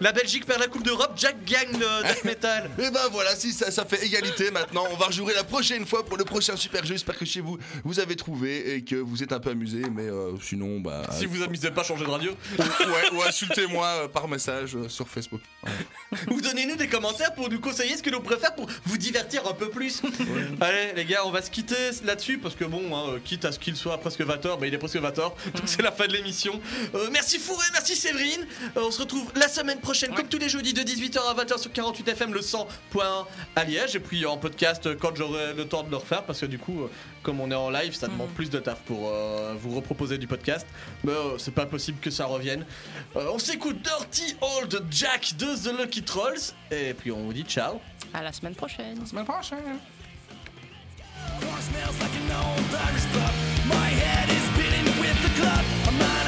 La Belgique perd la Coupe d'Europe, Jack gagne le Death Metal Et ben voilà, si ça, ça fait égalité maintenant, on va rejouer la prochaine fois pour le prochain super jeu. J'espère que chez vous, vous avez trouvé et que vous êtes un peu amusé. Mais euh, sinon, bah. Si vous amusez pas, changez de radio. ouais, ou insultez-moi euh, par message euh, sur Facebook. Ou donnez-nous des commentaires pour nous conseiller ce que l'on préfère pour vous divertir un peu plus. Allez les gars, on va se quitter là-dessus parce que bon, hein, euh, quitte à ce qu'il soit presque 20h, bah il est presque 20h, donc c'est la fin de l'émission. Euh, merci Fourré, merci Séverine. Euh, on se retrouve la semaine prochaine, comme tous les jeudis de 18h à 20h sur 48 FM, le 100.1 à Liège. Et puis en podcast euh, quand j'aurai le temps de le refaire parce que du coup, comme on est en live, ça demande plus de taf pour euh, vous reproposer du podcast. Mais euh, c'est pas possible que ça revienne. Euh, on s'écoute Dirty Old Jack de The Lucky Trolls. Et puis on vous dit ciao. À la semaine prochaine. Semaine prochaine. smells like an old i'm on club,